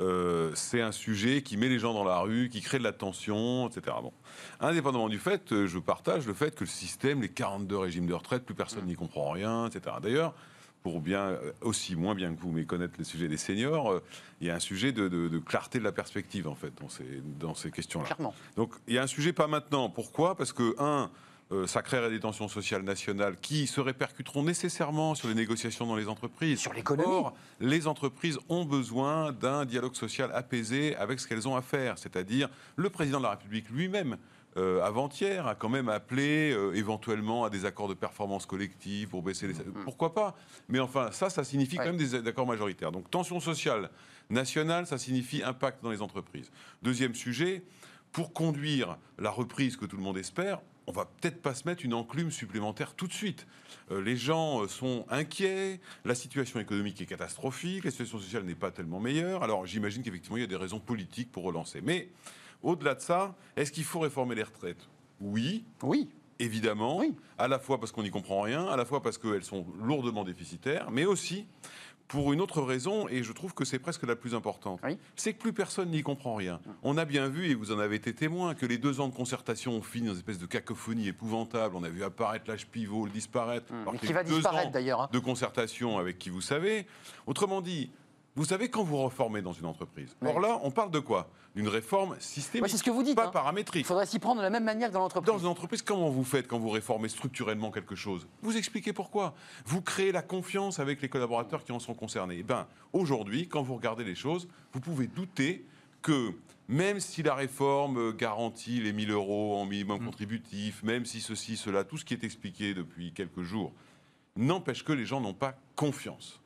Euh, c'est un sujet qui met les gens dans la rue, qui crée de la tension, etc. Bon. Indépendamment du fait, euh, je partage le fait que le système, les 42 régimes de retraite, plus personne n'y comprend rien, etc. D'ailleurs, pour bien, euh, aussi moins bien que vous, mais connaître le sujet des seniors, euh, il y a un sujet de, de- de clarté de la perspective, en fait, dans ces, dans ces questions-là. Clairement. Donc il y a un sujet pas maintenant. Pourquoi? Parce que, un, euh, ça créerait des tensions sociales nationales qui se répercuteront nécessairement sur les négociations dans les entreprises. Sur l'économie. Or, les entreprises ont besoin d'un dialogue social apaisé avec ce qu'elles ont à faire. C'est-à-dire, le président de la République lui-même, euh, avant-hier, a quand même appelé euh, éventuellement à des accords de performance collective pour baisser les... Pourquoi pas Mais enfin, ça, ça signifie quand même des accords majoritaires. Donc, tension sociale nationale, ça signifie impact dans les entreprises. Deuxième sujet, pour conduire la reprise que tout le monde espère, on va peut-être pas se mettre une enclume supplémentaire tout de suite. Euh, les gens euh, sont inquiets, la situation économique est catastrophique, la situation sociale n'est pas tellement meilleure. Alors j'imagine qu'effectivement il y a des raisons politiques pour relancer. Mais au-delà de ça, est-ce qu'il faut réformer les retraites? Oui, Oui. évidemment, Oui. à la fois parce qu'on n'y comprend rien, à la fois parce qu'elles sont lourdement déficitaires, mais aussi pour une autre raison, et je trouve que c'est presque la plus importante, Oui. c'est que plus personne n'y comprend rien. On a bien vu, et vous en avez été témoin, que les deux ans de concertation ont fini dans une espèce de cacophonie épouvantable. On a vu apparaître l'âge pivot, le disparaître. alors qu'il qui va disparaître d'ailleurs. hein. de concertation avec qui vous savez. Autrement dit, vous savez quand vous reformez dans une entreprise. Or là, on parle de quoi? D'une réforme systémique, Ouais, c'est ce que vous dites, pas hein. Il paramétrique. faudrait s'y prendre de la même manière que dans l'entreprise. Dans une entreprise, comment vous faites quand vous réformez structurellement quelque chose? Vous expliquez pourquoi. Vous créez la confiance avec les collaborateurs qui en sont concernés. Eh ben, aujourd'hui, quand vous regardez les choses, vous pouvez douter que même si la réforme euh, garantit les 1000 euros en minimum contributif, même si ceci, cela, tout ce qui est expliqué depuis quelques jours, n'empêche que les gens n'ont pas confiance.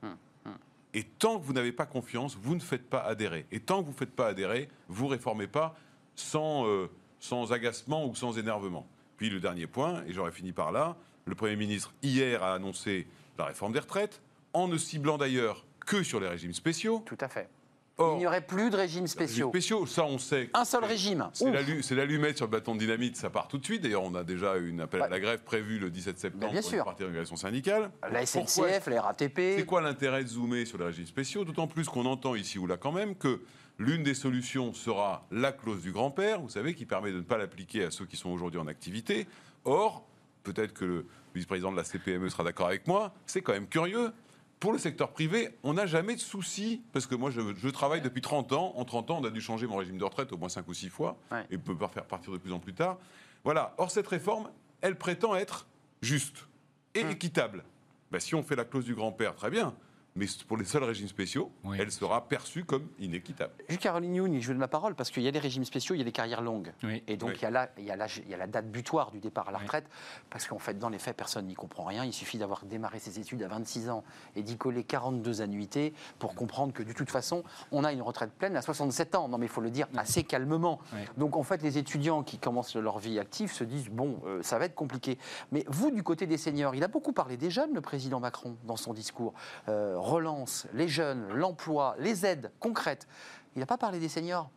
Et tant que vous n'avez pas confiance, vous ne faites pas adhérer. Et tant que vous ne faites pas adhérer, vous réformez pas sans, euh, sans agacement ou sans énervement. Puis le dernier point, et j'aurais fini par là, le Premier ministre hier a annoncé la réforme des retraites, en ne ciblant d'ailleurs que sur les régimes spéciaux. Tout à fait. Or, Il n'y aurait plus de régimes spéciaux. spéciaux, ça on sait. Un seul régime. C'est l'allumette sur le bâton de dynamite, ça part tout de suite. D'ailleurs, on a déjà une appel à la grève prévue le 17 septembre bien pour sûr. partie de l'organisation syndicale. La Pourquoi SNCF, la RATP. c'est quoi l'intérêt de zoomer sur les régimes spéciaux D'autant plus qu'on entend ici ou là quand même que L'une des solutions sera la clause du grand-père, vous savez, qui permet de ne pas l'appliquer à ceux qui sont aujourd'hui en activité. Or, peut-être que le vice-président de la CPME sera d'accord avec moi, c'est quand même curieux. Pour le secteur privé, on n'a jamais de souci, parce que moi je, je travaille depuis 30 ans. En 30 ans, on a dû changer mon régime de retraite au moins 5 ou 6 fois, Ouais. et peut pas faire partir de plus en plus tard. Voilà. Or, cette réforme, elle prétend être juste et Hum. équitable. Ben, si on fait la clause du grand-père, très bien. Mais pour les seuls régimes spéciaux, Oui. elle sera perçue comme inéquitable. Juste Caroline Youn, je veux de ma parole parce qu'il y a les régimes spéciaux, il y a les carrières longues. Oui. Et donc Oui. il, y a la, il, y a la, il y a la date butoir du départ à la Oui. retraite, parce qu'en fait, dans les faits, personne n'y comprend rien. Il suffit d'avoir démarré ses études à 26 ans et d'y coller 42 annuités pour comprendre que de toute façon, on a une retraite pleine à 67 ans. Non, mais il faut le dire assez calmement. Oui. Donc en fait, les étudiants qui commencent leur vie active se disent bon, euh, ça va être compliqué. Mais vous, du côté des seniors, il a beaucoup parlé des jeunes, le président Macron, dans son discours. Euh, relance, les jeunes, l'emploi, les aides concrètes. Il n'a pas parlé des seniors.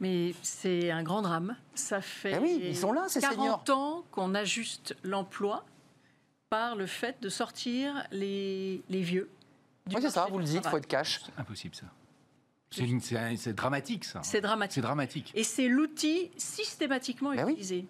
Mais c'est un grand drame. Ça fait Ben oui, ils sont là, ces 40 seniors. ans qu'on ajuste l'emploi par le fait de sortir les, les vieux. du Oui, c'est ça, vous le dites, il faut être cash. C'est impossible ça. C'est une- C'est c'est dramatique ça. C'est dramatique. C'est dramatique. Et c'est l'outil systématiquement Ben oui. utilisé.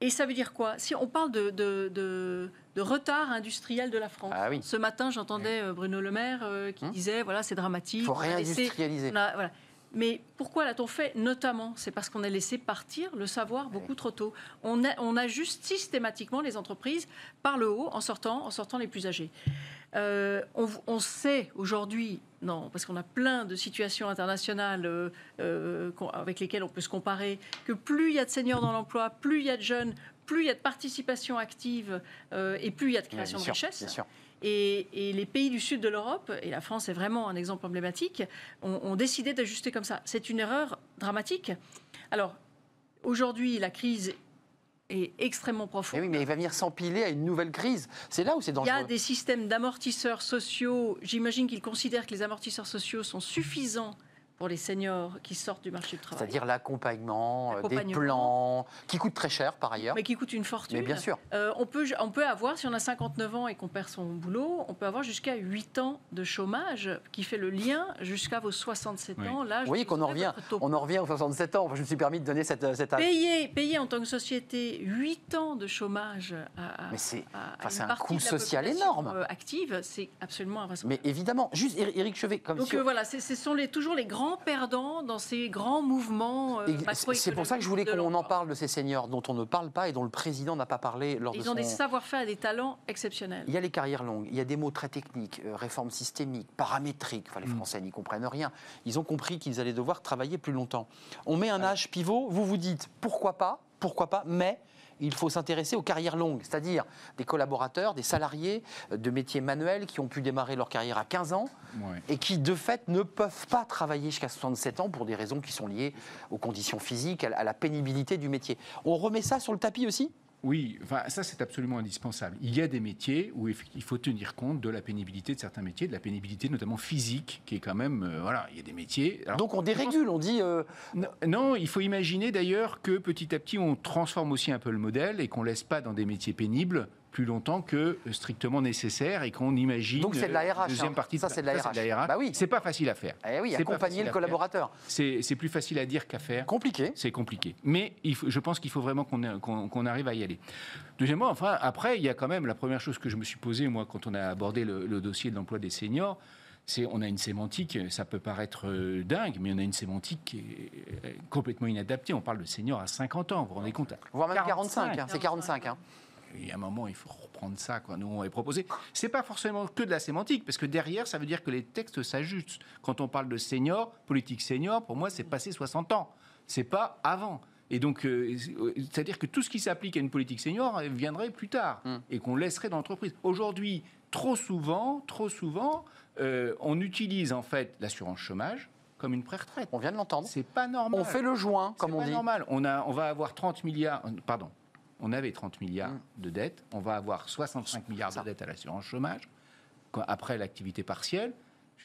Et ça veut dire quoi? Si on parle de, de- de- de retard industriel de la France. Ah oui. Ce matin, j'entendais euh, Bruno Le Maire euh, qui Hum. disait voilà, c'est dramatique. Il faut réindustrialiser. on a- voilà. Mais pourquoi l'a-t-on fait Notamment, c'est parce qu'on a laissé partir le savoir beaucoup trop tôt. On, a- on ajuste systématiquement les entreprises par le haut en sortant, en sortant les plus âgés. Euh, on, on sait aujourd'hui, non, parce qu'on a plein de situations internationales euh, euh, avec lesquelles on peut se comparer, que plus il y a de seniors dans l'emploi, plus il y a de jeunes, plus il y a de participation active et plus il y a de création bien de sûr, richesse. bien sûr. Et, et les pays du sud de l'Europe, et la France est vraiment un exemple emblématique, ont, ont décidé d'ajuster comme ça. C'est une erreur dramatique. Alors, aujourd'hui, la crise est extrêmement Mais profonde. oui, mais il va venir s'empiler à une nouvelle crise. C'est là où c'est Il y dangereux. a des systèmes d'amortisseurs sociaux. J'imagine qu'ils considèrent que les amortisseurs sociaux sont suffisants pour les seniors qui sortent du marché du travail. C'est-à-dire l'accompagnement, euh, des plans, qui coûtent très cher par ailleurs. Mais qui coûtent une fortune. Mais bien sûr. Euh, on, peut, on peut avoir, si on a 59 ans et qu'on perd son boulot, on peut avoir jusqu'à 8 ans de chômage qui fait le lien jusqu'à vos 67 Oui. ans. Là, Vous voyez qu'on en revient, on en revient aux 67 ans. Je me suis permis de donner cette, cette âge. Payer, payer en tant que société 8 ans de chômage à, à- Mais c'est- enfin, un coût social énorme. euh, active, c'est absolument invraisemblable. Mais évidemment, juste Éric Chevet, comme Donc si- euh, voilà, ce sont les, toujours les grands perdants dans ces grands mouvements. euh, c'est- pour ça que je voulais qu'on en parle de ces seniors dont on ne parle pas et dont le président n'a pas parlé lors de Ils ont son... des savoir-faire et des talents exceptionnels. Il y a les carrières longues, il y a des mots très techniques, euh, réforme systémique, paramétrique. Enfin, les Mm. Français n'y comprennent rien. Ils ont compris qu'ils allaient devoir travailler plus longtemps. On met un âge pivot, vous vous dites pourquoi pas, pourquoi pas, mais il faut s'intéresser aux carrières longues, c'est-à-dire des collaborateurs, des salariés euh, de métiers manuels qui ont pu démarrer leur carrière à 15 ans Ouais. et qui, de fait, ne peuvent pas travailler jusqu'à 67 ans pour des raisons qui sont liées aux conditions physiques, à la pénibilité du métier. On remet ça sur le tapis aussi? Oui, enfin, ça c'est absolument indispensable. Il y a des métiers où il faut tenir compte de la pénibilité de certains métiers, de la pénibilité notamment physique, qui est quand même, euh, voilà, il y a des métiers. alors, Donc on pense- dérégule, on dit... euh, Non, non, il faut imaginer d'ailleurs que petit à petit, on transforme aussi un peu le modèle et qu'on laisse pas dans des métiers pénibles plus longtemps que strictement nécessaire et qu'on imagine. Donc c'est de la RH, Deuxième hein. partie. Ça, c'est de la RH. Bah oui. C'est pas facile à faire. Eh oui, accompagner le collaborateur. C'est plus facile à dire qu'à faire. Compliqué. C'est compliqué. Mais il faut- je pense qu'il faut vraiment qu'on qu'on arrive à y aller. Deuxièmement, enfin, après, il y a quand même la première chose que je me suis posée, moi, quand on a abordé le, le dossier de l'emploi des seniors, c'est on a une sémantique, ça peut paraître euh, dingue, mais on a une sémantique qui est euh, complètement inadaptée. On parle de seniors à 50 ans, vous vous rendez compte? Voire même 45, 45, hein, c'est 45. hein. Il y a un moment, il faut reprendre ça. Quoi. Nous, on avait proposé. C'est pas forcément que de la sémantique, parce que derrière, ça veut dire que les textes s'ajustent. Quand on parle de senior, politique senior, pour moi, c'est passé 60 ans. C'est pas avant. Et donc, euh, c'est-à-dire que tout ce qui s'applique à une politique senior viendrait plus tard Mm. et qu'on laisserait dans l'entreprise. Aujourd'hui, trop souvent, trop souvent, euh, on utilise en fait l'assurance chômage comme une pré-retraite. On vient de l'entendre. C'est pas normal. On fait le joint, comme on pas dit. normal. On, a, on va avoir 30 milliards. euh, Pardon. On avait 30 milliards Mm. de dettes. On va avoir 65 milliards de dettes à l'assurance chômage. Après l'activité partielle,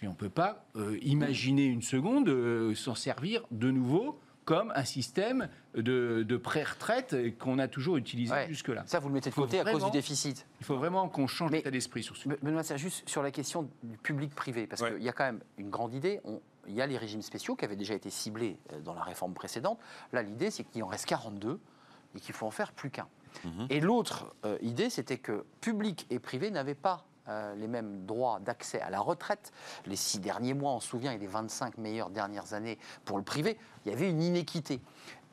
on ne peut pas euh, imaginer une seconde euh, s'en servir de nouveau comme un système de, de pré-retraite qu'on a toujours utilisé Ouais. jusque-là. Ça, vous le mettez de côté à cause du déficit. Il faut vraiment qu'on change l'état d'esprit sur ce Me- Benoît, c'est juste sur la question du public-privé, parce Ouais. qu'il y a quand même une grande idée. On, il y a les régimes spéciaux qui avaient déjà été ciblés euh, dans la réforme précédente. Là, l'idée, c'est qu'il en reste 42 et qu'il faut en faire plus qu'un. Mhm. Et l'autre euh, idée, c'était que public et privé n'avaient pas euh, les mêmes droits d'accès à la retraite. Les six derniers mois, on se souvient, et les 25 meilleures dernières années pour le privé, il y avait une inéquité.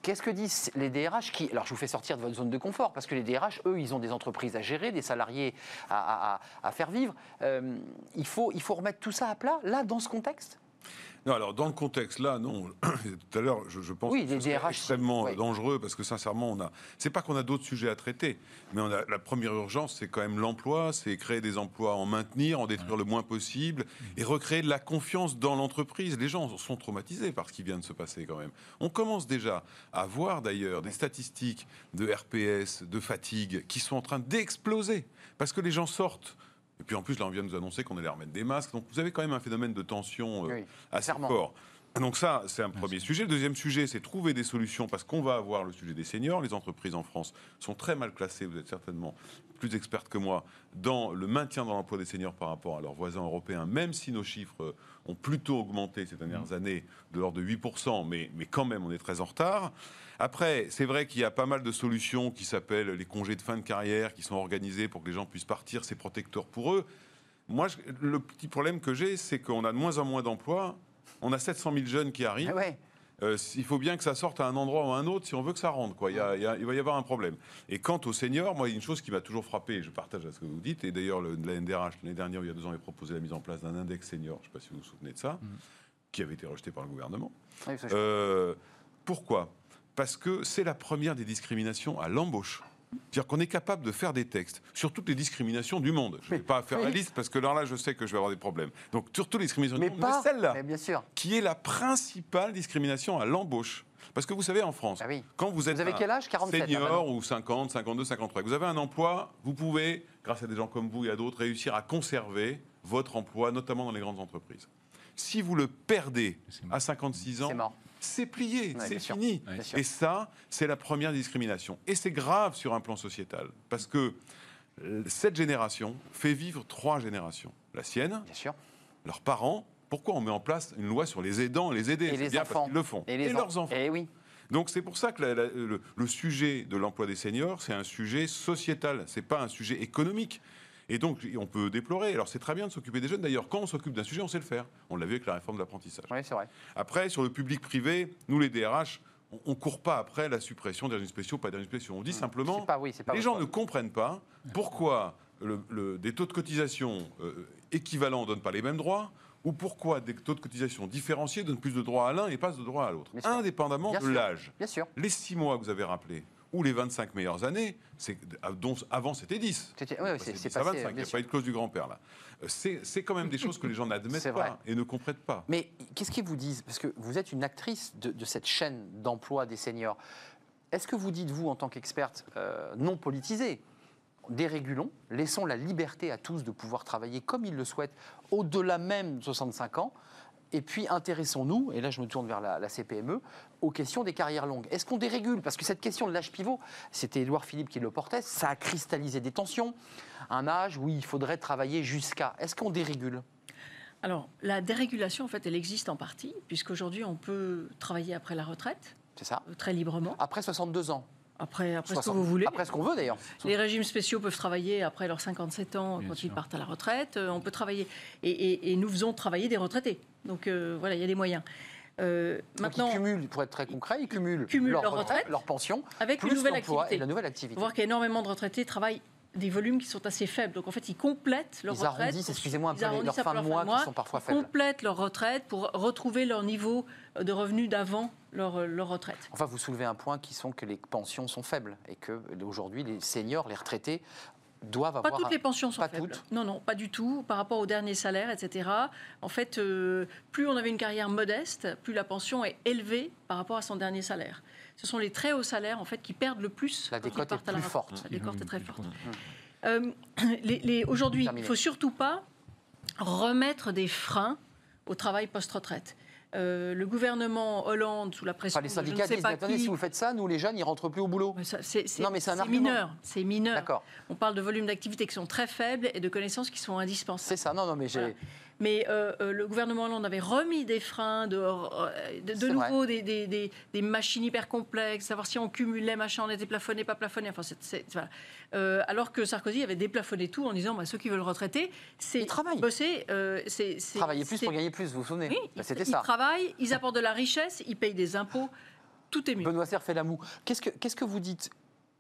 Qu'est-ce que disent les DRH qui, Alors, je vous fais sortir de votre zone de confort, parce que les DRH, eux, ils ont des entreprises à gérer, des salariés à, à- à- à faire vivre. Euh, il, faut, il faut remettre tout ça à plat, là, dans ce contexte? Non, alors dans le contexte là, non. <clears throat> Tout à l'heure, je, je pense Oui, que les ce serait DRH, extrêmement oui. dangereux parce que sincèrement, on a. C'est pas qu'on a d'autres sujets à traiter, mais on a la première urgence, c'est quand même l'emploi, c'est créer des emplois, en maintenir, en détruire le moins possible et recréer de la confiance dans l'entreprise. Les gens sont traumatisés par ce qui vient de se passer quand même. On commence déjà à voir d'ailleurs des statistiques de RPS, de fatigue, qui sont en train d'exploser parce que les gens sortent. Et puis en plus, là, on vient de nous annoncer qu'on allait remettre des masques. Donc vous avez quand même un phénomène de tension euh, Oui, assez clairement. fort. Donc ça, c'est un premier sujet. Le deuxième sujet, c'est trouver des solutions parce qu'on va avoir le sujet des seniors. Les entreprises en France sont très mal classées, vous êtes certainement plus experte que moi, dans le maintien dans l'emploi des seniors par rapport à leurs voisins européens, même si nos chiffres ont plutôt augmenté ces dernières années de l'ordre de 8%, mais, mais quand même on est très en retard. Après, c'est vrai qu'il y a pas mal de solutions qui s'appellent les congés de fin de carrière, qui sont organisés pour que les gens puissent partir, c'est protecteur pour eux. Moi, je- le petit problème que j'ai, c'est qu'on a de moins en moins d'emplois. On a 700 000 jeunes qui arrivent. Ah ouais. Euh, il faut bien que ça sorte à un endroit ou à un autre si on veut que ça rentre. Quoi. Il, y a- il y a- il va y avoir un problème. Et quant aux seniors, moi, il y a une chose qui m'a toujours frappé, et je partage à ce que vous dites, et d'ailleurs, le- la NDRH, l'année dernière, il y a deux ans, avait proposé la mise en place d'un index senior, je ne sais pas si vous vous souvenez de ça, qui avait été rejeté par le gouvernement. Oui, Euh, pourquoi? Parce que c'est la première des discriminations à l'embauche. C'est-à-dire qu'on est capable de faire des textes sur toutes les discriminations du monde. Je ne vais pas faire la liste parce que là, là, je sais que je vais avoir des problèmes. Donc, sur toutes les discriminations mais du monde, pas. mais celle-là, Mais bien sûr. qui est la principale discrimination à l'embauche. Parce que vous savez, en France, Ah oui. quand vous êtes Vous avez quel âge? 47 senior non. ou 50, 52, 53, que vous avez un emploi, vous pouvez, grâce à des gens comme vous et à d'autres, réussir à conserver votre emploi, notamment dans les grandes entreprises. Si vous le perdez à 56 ans, C'est plié, Ouais, c'est fini. Sûr. Et ça, c'est la première discrimination. Et c'est grave sur un plan sociétal, parce que euh, cette génération fait vivre trois générations. La sienne, Bien sûr. leurs parents. Pourquoi on met en place une loi sur les aidants et les aider? Et les bien enfants. le font. Et, les leurs enfants. Et oui. Donc c'est pour ça que la- la- le, le sujet de l'emploi des seniors, c'est un sujet sociétal, c'est pas un sujet économique. Et donc on peut déplorer. Alors c'est très bien de s'occuper des jeunes. D'ailleurs, quand on s'occupe d'un sujet, on sait le faire. On l'a vu avec la réforme de l'apprentissage. Oui, c'est vrai. Après, sur le public-privé, nous les DRH, on ne court pas après la suppression des régimes spéciaux, pas des régimes spéciaux. On dit simplement, C'est pas, oui, c'est pas les gens ne comprennent pas pourquoi le- le- des taux de cotisation euh, équivalents ne donnent pas les mêmes droits ou pourquoi des taux de cotisation différenciés donnent plus de droits à l'un et pas de droits à l'autre, indépendamment Bien de l'âge. Bien sûr. Les six mois que vous avez rappelés ou les 25 meilleures années, c'est- dont avant c'était 10. C'était- ouais, On c'est- passait c'est 10 à passé, 25, il n'y a pas eu de clause du grand-père là. Euh, C'est quand même des choses que les gens <laughs> n'admettent pas et ne comprennent pas. Mais qu'est-ce qu'ils vous disent? Parce que vous êtes une actrice de, de cette chaîne d'emploi des seniors. Est-ce que vous dites, vous, en tant qu'experte euh, non politisée, dérégulons, laissons la liberté à tous de pouvoir travailler comme ils le souhaitent, au-delà même de 65 ans, et puis intéressons-nous, et là je me tourne vers la, la CPME, aux questions des carrières longues. Est-ce qu'on dérégule? Parce que cette question de l'âge pivot, c'était Édouard Philippe qui le portait, ça a cristallisé des tensions. Un âge où il faudrait travailler jusqu'à. Est-ce qu'on dérégule? Alors, la dérégulation, en fait, elle existe en partie, puisqu'aujourd'hui, on peut travailler après la retraite, C'est ça euh, très librement, Après 62 ans. après, après ce que 60 vous voulez. Après ce qu'on veut d'ailleurs. Les régimes spéciaux peuvent travailler après leurs 57 ans Bien quand sûr. ils partent à la retraite. Euh, On peut travailler. Et, et- et nous faisons travailler des retraités. Donc euh, voilà, il y a des moyens. Euh, Donc, maintenant, ils cumulent, pour être très concret, ils cumulent, cumulent leur, leur retraite, retraite leur pension, avec plus une nouvelle l'emploi activité. et la nouvelle activité. faut voir qu'énormément de retraités travaillent des volumes qui sont assez faibles. Donc en fait, ils complètent leur Ils retraite. arrondissent, pour- excusez-moi, un ils peu les- leurs fins de mois qui sont parfois faibles. complètent leur retraite pour retrouver leur niveau de revenus d'avant leur, leur retraite. Enfin, vous soulevez un point qui sont que les pensions sont faibles et que aujourd'hui, les seniors, les retraités, doivent Pas avoir. toutes les pensions sont pas faibles. toutes. Non, non, pas du tout. Par rapport au dernier salaire, etc. En fait, euh, plus on avait une carrière modeste, plus la pension est élevée par rapport à son dernier salaire. Ce sont les très hauts salaires, en fait, qui perdent le plus. La décote est la plus forte. La décote est très forte. Mmh. Euh, les- les- Aujourd'hui, il ne faut surtout pas remettre des freins au travail post-retraite. Euh, le gouvernement Hollande, sous la pression Enfin, les de je ne syndicats sais disent pas attendez, qui, si vous faites ça, nous les jeunes, ils rentrent plus au boulot. c'est mineur. C'est mineur. On parle de volumes d'activité qui sont très faibles et de connaissances qui sont indispensables. c'est ça. Non, non, mais j'ai. Voilà. Mais euh, euh, le gouvernement Hollande avait remis des freins, de, euh, de, de C'est nouveau des, des- des- des machines hyper complexes, savoir si on cumulait, machin, on était plafonné, pas plafonné. Enfin, c'est- c'est- voilà. Euh, alors que Sarkozy avait déplafonné tout en disant bah, ceux qui veulent retraiter, c'est Ils travaillent. bosser. euh, c'est c'est- Travailler plus pour gagner plus, vous vous souvenez Oui, Bah, ils, C'était ils ça. travaillent, ils apportent de la richesse, ils payent des impôts, tout est mieux. Benoît Serre fait la moue. Qu'est-ce que, qu'est-ce que vous dites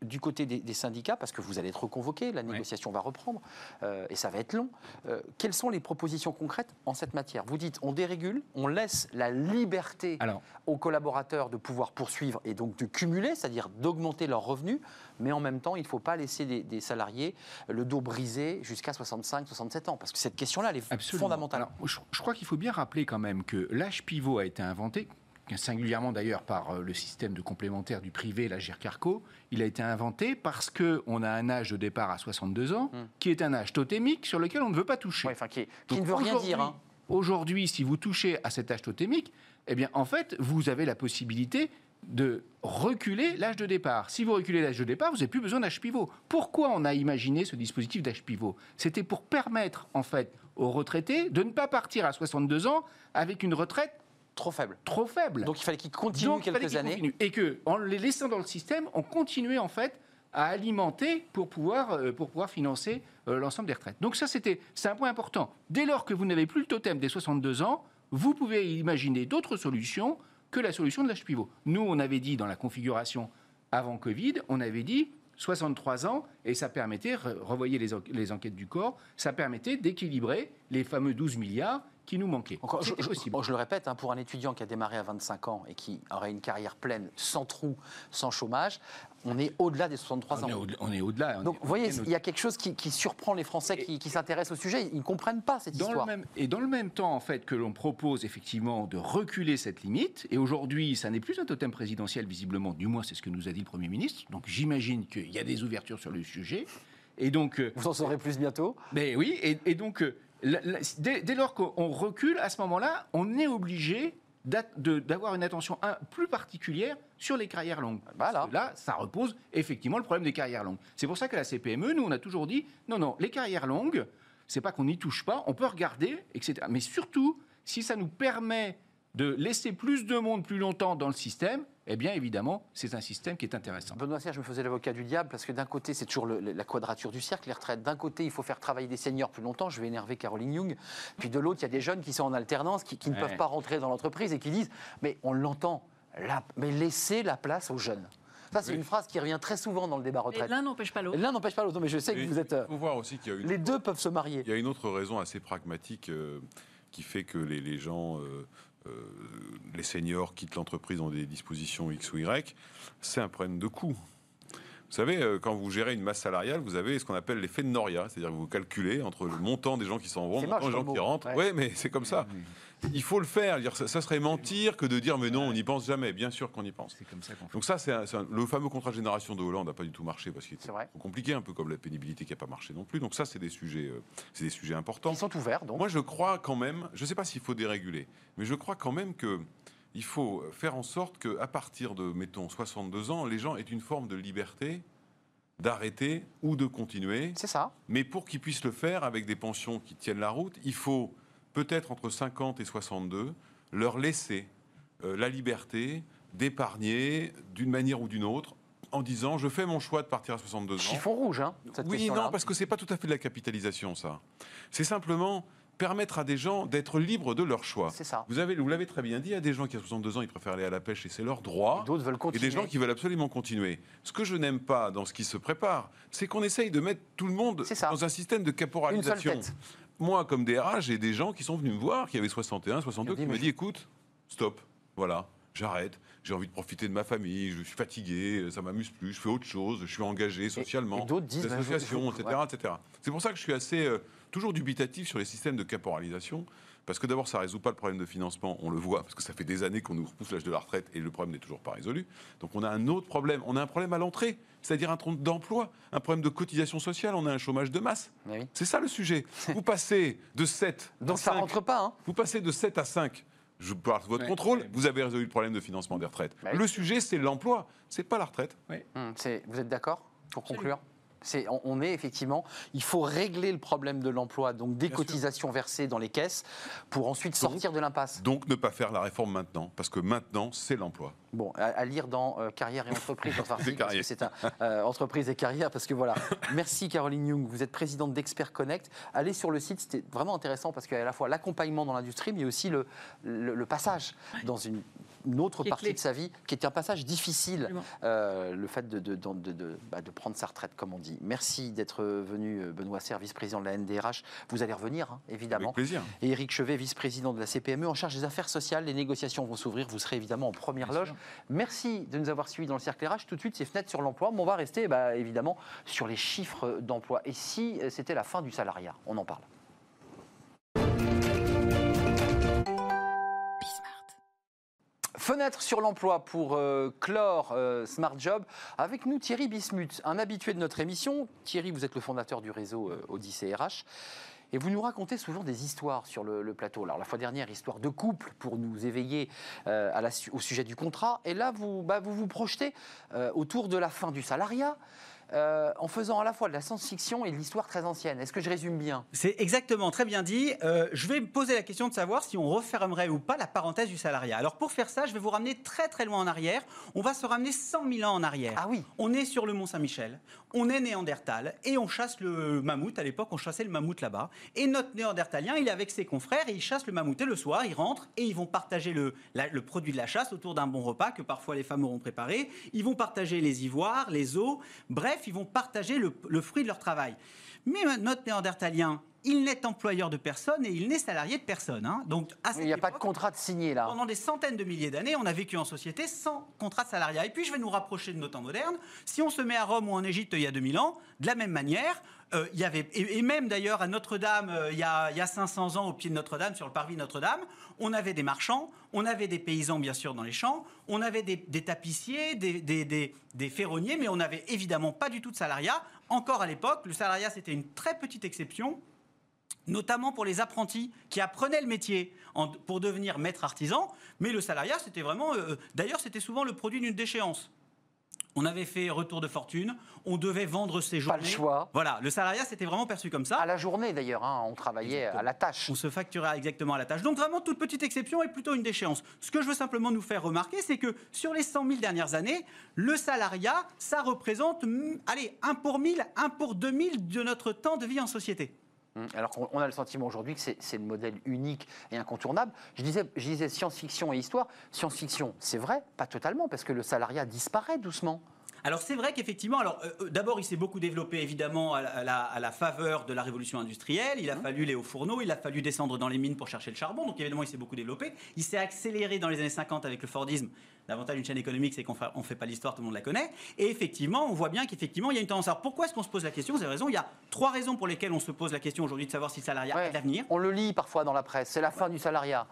du côté des, des syndicats, parce que vous allez être reconvoqué, la négociation va reprendre, euh, et ça va être long. Euh, quelles sont les propositions concrètes en cette matière? Vous dites, on dérégule, on laisse la liberté Alors, aux collaborateurs de pouvoir poursuivre et donc de cumuler, c'est-à-dire d'augmenter leurs revenus, mais en même temps, il ne faut pas laisser des, des salariés le dos brisé jusqu'à 65-67 ans, parce que cette question-là, elle est Absolument. fondamentale. Alors, je, je crois qu'il faut bien rappeler quand même que l'âge pivot a été inventé, singulièrement d'ailleurs par euh, le système de complémentaire du privé, la GIRCARCO. Il a été inventé parce qu'on a un âge de départ à 62 ans, Hmm. qui est un âge totémique sur lequel on ne veut pas toucher. Ouais, enfin, qui, ne veut rien aujourd'hui- dire. hein. Aujourd'hui, si vous touchez à cet âge totémique, eh bien, en fait, vous avez la possibilité de reculer l'âge de départ. Si vous reculez l'âge de départ, vous n'avez plus besoin d'âge pivot. Pourquoi on a imaginé ce dispositif d'âge pivot? C'était pour permettre, en fait, aux retraités de ne pas partir à 62 ans avec une retraite Trop faible. trop faible. Donc il fallait qu'il continue Donc, il fallait quelques qu'ils années. continuent. Et que, en les laissant dans le système, on continuait en fait à alimenter pour pouvoir, euh, pour pouvoir financer euh, l'ensemble des retraites. Donc ça, c'était, c'est un point important. Dès lors que vous n'avez plus le totem des 62 ans, vous pouvez imaginer d'autres solutions que la solution de l'âge pivot. Nous, on avait dit dans la configuration avant Covid, on avait dit 63 ans, et ça permettait, re- revoyez les enquêtes du corps, ça permettait d'équilibrer les fameux 12 milliards qui nous manquaient. Encore, je, je- le répète, hein, pour un étudiant qui a démarré à 25 ans et qui aurait une carrière pleine, sans trou, sans chômage, on est au-delà des 63 On est ans. on est au-delà. on Donc, est- vous voyez, il y a quelque chose qui, qui surprend les Français qui, qui s'intéressent au sujet. Ils ne comprennent pas cette Dans le histoire. même, et dans le même temps, en fait, que l'on propose effectivement de reculer cette limite, et aujourd'hui, ça n'est plus un totem présidentiel, visiblement, du moins c'est ce que nous a dit le Premier ministre, donc j'imagine qu'il y a des ouvertures sur le sujet, et donc... euh, Vous en saurez plus bientôt. mais oui, et, et donc, euh, dès, dès lors qu'on recule, à ce moment-là, on est obligé d'avoir une attention un- plus particulière sur les carrières longues. Voilà. Parce que là, ça repose effectivement le problème des carrières longues. C'est pour ça que la CPME, nous, on a toujours dit, non, non, les carrières longues, c'est pas qu'on n'y touche pas, on peut regarder, etc. Mais surtout, si ça nous permet de laisser plus de monde plus longtemps dans le système, eh bien, évidemment, c'est un système qui est intéressant. Benoît Serre, je me faisais l'avocat du diable parce que d'un côté, c'est toujours le- la quadrature du cercle, les retraites. D'un côté, il faut faire travailler des seniors plus longtemps. Je vais énerver Caroline Young. Puis de l'autre, il y a des jeunes qui sont en alternance, qui, qui ne Ouais. peuvent pas rentrer dans l'entreprise et qui disent Mais on l'entend, la- mais laissez la place aux jeunes. Ça, c'est Oui. une phrase qui revient très souvent dans le débat Et retraite. l'un n'empêche pas l'autre. L'un n'empêche pas l'autre, mais je sais que Et vous êtes. euh, Il faut voir aussi qu'il y a une, Les deux peuvent se marier. il y a une autre raison assez pragmatique euh, qui fait que les, les gens, euh, les seniors quittent l'entreprise dans des dispositions X ou Y. C'est un problème de coût. Vous savez, euh, quand vous gérez une masse salariale, vous avez ce qu'on appelle l'effet de Noria, c'est-à-dire que vous calculez entre le montant des gens qui s'en vont, le montant des gens qui rentrent. Ouais. Oui, mais c'est comme ça. Il faut le faire. Dire, ça, serait mentir que de dire mais non, on n'y pense jamais. Bien sûr qu'on y pense. Comme ça. Donc ça, c'est le fameux contrat de génération de Hollande n'a pas du tout marché parce qu'il était vrai. compliqué, un peu comme la pénibilité qui n'a pas marché non plus. Donc ça, c'est des sujets, euh, c'est des sujets importants. Ils sont ouverts, donc. Moi, je crois quand même, je ne sais pas s'il faut déréguler, mais je crois quand même que il faut faire en sorte qu'à partir de, mettons, 62 ans, les gens aient une forme de liberté d'arrêter ou de continuer. C'est ça. Mais pour qu'ils puissent le faire avec des pensions qui tiennent la route, il faut peut-être entre 50 et 62 leur laisser euh, la liberté d'épargner d'une manière ou d'une autre en disant je fais mon choix de partir à 62 ans. Chiffon rouge, hein, cette Oui, non, parce que c'est pas tout à fait de la capitalisation, ça. C'est simplement permettre à des gens d'être libres de leur choix. C'est ça. Vous avez, vous l'avez très bien dit, il y a des gens qui à 62 ans, ils préfèrent aller à la pêche et c'est leur droit. D'autres veulent Et continuer. des gens qui veulent absolument continuer. Ce que je n'aime pas dans ce qui se prépare, c'est qu'on essaye de mettre tout le monde dans un système de Une seule caporalisation. tête. Moi, comme DRH, j'ai des gens qui sont venus me voir, qui avaient 61, 62, Ils ont dit, qui m'ont dit écoute, stop, voilà, j'arrête, j'ai envie de profiter de ma famille, je suis fatigué, ça m'amuse plus, je fais autre chose, je suis engagé socialement, et d'autres disent, associations, etc. etc. C'est pour ça que je suis assez euh, toujours dubitatif sur les systèmes de caporalisation. Parce que d'abord, ça ne résout pas le problème de financement, on le voit, parce que ça fait des années qu'on nous repousse l'âge de la retraite et le problème n'est toujours pas résolu. Donc on a un autre problème. On a un problème à l'entrée, c'est-à-dire un trompe d'emploi, un problème de cotisation sociale, on a un chômage de masse. Oui. C'est ça le sujet. <laughs> Vous passez de 7 à Donc ça 5. rentre pas, hein. Vous passez de 7 à 5. Je parle sous votre Ouais. contrôle, Ouais. vous avez résolu le problème de financement des retraites. Bah oui. Le sujet, c'est l'emploi, c'est pas la retraite. Hum, Vous êtes d'accord Pour conclure? On, on est effectivement, il faut régler le problème de l'emploi, donc des Bien sûr. cotisations versées dans les caisses, pour ensuite sortir de l'impasse. Donc ne pas faire la réforme maintenant, parce que maintenant, c'est l'emploi. Bon, à, à lire dans euh, Carrière et Entreprise, dans parce que c'est un <laughs> euh, Entreprise et Carrière, parce que voilà. Merci Caroline Young, vous êtes présidente d'Expert Connect. Allez sur le site, c'était vraiment intéressant parce qu'il y a à la fois l'accompagnement dans l'industrie, mais aussi le, le- le passage dans une, une autre partie clé. de sa vie, qui est un passage difficile, euh, le fait de, de, de- de- de- bah, de prendre sa retraite, comme on dit. Merci d'être venu, euh, Benoît Serre, vice-président de la NDRH. Vous allez revenir, hein, évidemment. Avec plaisir. Et Éric Chevet, vice-président de la CPME, en charge des affaires sociales. Les négociations vont s'ouvrir. Vous serez évidemment en première Bien loge. sûr. Merci de nous avoir suivis dans le cercle RH. Tout de suite, c'est fenêtre sur l'emploi. Mais on va rester bah, évidemment sur les chiffres d'emploi. Et si euh, c'était la fin du salariat On en parle. Fenêtre sur l'emploi pour euh, clore euh, Smart Job. Avec nous Thierry Bismuth, un habitué de notre émission. Thierry, vous êtes le fondateur du réseau euh, Odyssée RH. Et vous nous racontez souvent des histoires sur le, plateau. Alors la fois dernière, histoire de couple pour nous éveiller euh, au sujet du contrat. Et là, vous bah, vous, vous projetez euh, autour de la fin du salariat. Euh, en faisant à la fois de la science-fiction et de l'histoire très ancienne. Est-ce que je résume bien? C'est exactement très bien dit. Euh, je vais me poser la question de savoir si on refermerait ou pas la parenthèse du salariat. Alors pour faire ça, je vais vous ramener très très loin en arrière. On va se ramener 100 000 ans en arrière. Ah oui. On est sur le Mont Saint-Michel, on est néandertal et on chasse le mammouth. À l'époque, on chassait le mammouth là-bas. Et notre néandertalien, il est avec ses confrères et il chasse le mammouth. Et le soir, ils rentrent et ils vont partager le, la- le produit de la chasse autour d'un bon repas que parfois les femmes auront préparé. Ils vont partager les ivoires, les os. Bref, ils vont partager le, fruit de leur travail. Mais notre néandertalien, il n'est employeur de personne et il n'est salarié de personne. hein. Donc, à cette Il n'y a pas de contrat de signé là. pendant des centaines de milliers d'années, on a vécu en société sans contrat de salariat. Et puis, je vais nous rapprocher de nos temps modernes. Si on se met à Rome ou en Égypte il y a 2000 ans, de la même manière, euh, il y avait, et, et même d'ailleurs à Notre-Dame, euh, il, y a, il y a 500 ans, au pied de Notre-Dame, sur le parvis de Notre-Dame, on avait des marchands, on avait des paysans, bien sûr, dans les champs, on avait des, des tapissiers, des- des ferronniers, mais on n'avait évidemment pas du tout de salariat. Encore à l'époque, le salariat, c'était une très petite exception notamment pour les apprentis qui apprenaient le métier pour devenir maître artisan. Mais le salariat, c'était vraiment. euh, D'ailleurs, c'était souvent le produit d'une déchéance. On avait fait retour de fortune, on devait vendre ses Pas journées. le choix. Voilà, le salariat, c'était vraiment perçu comme ça. À la journée d'ailleurs, hein, on travaillait à la tâche. On se facturait exactement à la tâche. Donc vraiment, toute petite exception est plutôt une déchéance. Ce que je veux simplement nous faire remarquer, c'est que sur les 100 000 dernières années, le salariat, ça représente, hmm, allez, 1 pour 1000, 1 pour 2000 de notre temps de vie en société. Hum, Alors qu'on on a le sentiment aujourd'hui que c'est c'est le modèle unique et incontournable. Je disais, je disais science-fiction et histoire. Science-fiction, c'est vrai, pas totalement, parce que le salariat disparaît doucement. Alors c'est vrai qu'effectivement, alors euh, euh, d'abord il s'est beaucoup développé évidemment à la, à la- à la faveur de la révolution industrielle. Il a fallu les hauts fourneaux, il a fallu descendre dans les mines pour chercher le charbon. Donc évidemment il s'est beaucoup développé. Il s'est accéléré dans les années 50 avec le Fordisme. L'avantage d'une chaîne économique, c'est qu'on ne fait pas l'histoire, tout le monde la connaît. Et effectivement, on voit bien qu'effectivement il y a une tendance. Alors pourquoi est-ce qu'on se pose la question? Vous avez raison. Il y a trois raisons pour lesquelles on se pose la question aujourd'hui de savoir si le salariat Ouais. a de l'avenir. On le lit parfois dans la presse, c'est la fin du salariat.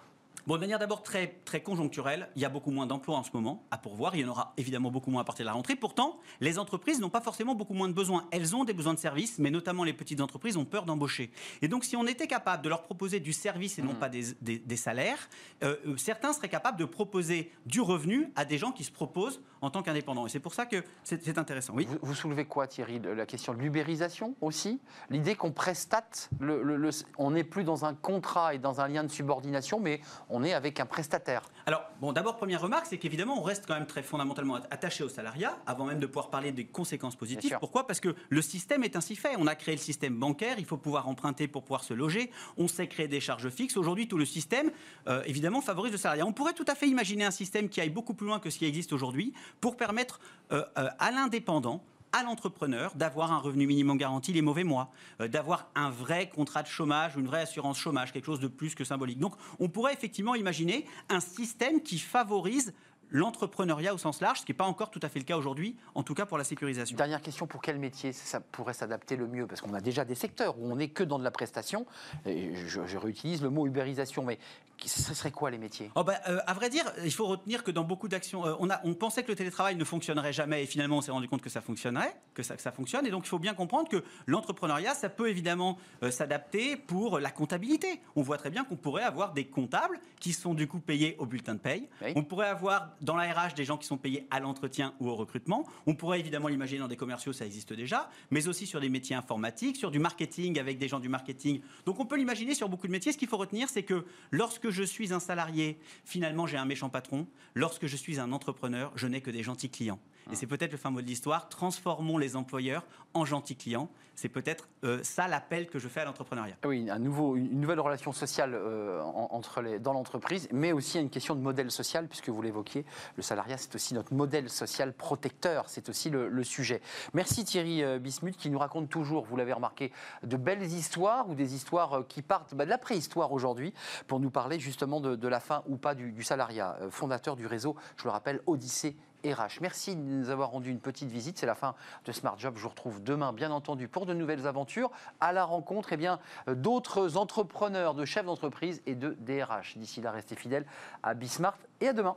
Bon, de manière d'abord très, très conjoncturelle, il y a beaucoup moins d'emplois en ce moment à pourvoir. Il y en aura évidemment beaucoup moins à partir de la rentrée. Pourtant, les entreprises n'ont pas forcément beaucoup moins de besoins. Elles ont des besoins de services, mais notamment les petites entreprises ont peur d'embaucher. Et donc, si on était capable de leur proposer du service et non pas des, des- des salaires, euh, euh, certains seraient capables de proposer du revenu à des gens qui se proposent en tant qu'indépendants. Et c'est pour ça que c'est intéressant. Oui. Vous, vous soulevez quoi, Thierry La question de l'ubérisation aussi? L'idée qu'on prestate, le- le- le- on n'est plus dans un contrat et dans un lien de subordination, mais on est avec un prestataire. Alors, bon, d'abord, première remarque, c'est qu'évidemment, on reste quand même très fondamentalement attaché au salariat, avant même de pouvoir parler des conséquences positives. Pourquoi? Parce que le système est ainsi fait. On a créé le système bancaire, il faut pouvoir emprunter pour pouvoir se loger. On sait créer des charges fixes. Aujourd'hui, tout le système, euh, évidemment, favorise le salariat. On pourrait tout à fait imaginer un système qui aille beaucoup plus loin que ce qui existe aujourd'hui pour permettre euh, euh, à l'indépendant à l'entrepreneur d'avoir un revenu minimum garanti les mauvais mois, euh, d'avoir un vrai contrat de chômage ou une vraie assurance chômage, quelque chose de plus que symbolique. Donc on pourrait effectivement imaginer un système qui favorise l'entrepreneuriat au sens large, ce qui n'est pas encore tout à fait le cas aujourd'hui, en tout cas pour la sécurisation. Dernière question, pour quel métier ça pourrait s'adapter le mieux? Parce qu'on a déjà des secteurs où on n'est que dans de la prestation. Je, réutilise le mot ubérisation, mais ce serait quoi les métiers? Oh bah, euh, à vrai dire, il faut retenir que dans beaucoup d'actions, euh, on, a- on pensait que le télétravail ne fonctionnerait jamais et finalement on s'est rendu compte que ça fonctionnerait, que ça, que ça fonctionne. Et donc il faut bien comprendre que l'entrepreneuriat, ça peut évidemment euh, s'adapter pour la comptabilité. On voit très bien qu'on pourrait avoir des comptables qui sont du coup payés au bulletin de paye. Oui. On pourrait avoir dans la RH des gens qui sont payés à l'entretien ou au recrutement. On pourrait évidemment l'imaginer dans des commerciaux, ça existe déjà, mais aussi sur des métiers informatiques, sur du marketing avec des gens du marketing. Donc on peut l'imaginer sur beaucoup de métiers. Ce qu'il faut retenir, c'est que lorsque je suis un salarié, finalement j'ai un méchant patron. Lorsque je suis un entrepreneur, je n'ai que des gentils clients. Et c'est peut-être le fin mot de l'histoire, transformons les employeurs en gentils clients. C'est peut-être euh, ça l'appel que je fais à l'entrepreneuriat. Oui, un nouveau, une nouvelle relation sociale euh, en- entre les, dans l'entreprise, mais aussi une question de modèle social, puisque vous l'évoquiez, le salariat, c'est aussi notre modèle social protecteur, c'est aussi le, le sujet. Merci Thierry euh, Bismuth, qui nous raconte toujours, vous l'avez remarqué, de belles histoires ou des histoires qui partent bah, de la préhistoire aujourd'hui, pour nous parler justement de, de la fin ou pas du, du salariat. Euh, fondateur du réseau, je le rappelle, Odyssée Merci de nous avoir rendu une petite visite. C'est la fin de Smart Job. Je vous retrouve demain, bien entendu, pour de nouvelles aventures, à la rencontre eh bien, euh, d'autres entrepreneurs, de chefs d'entreprise et de DRH. D'ici là, restez fidèles à Bismart et à demain.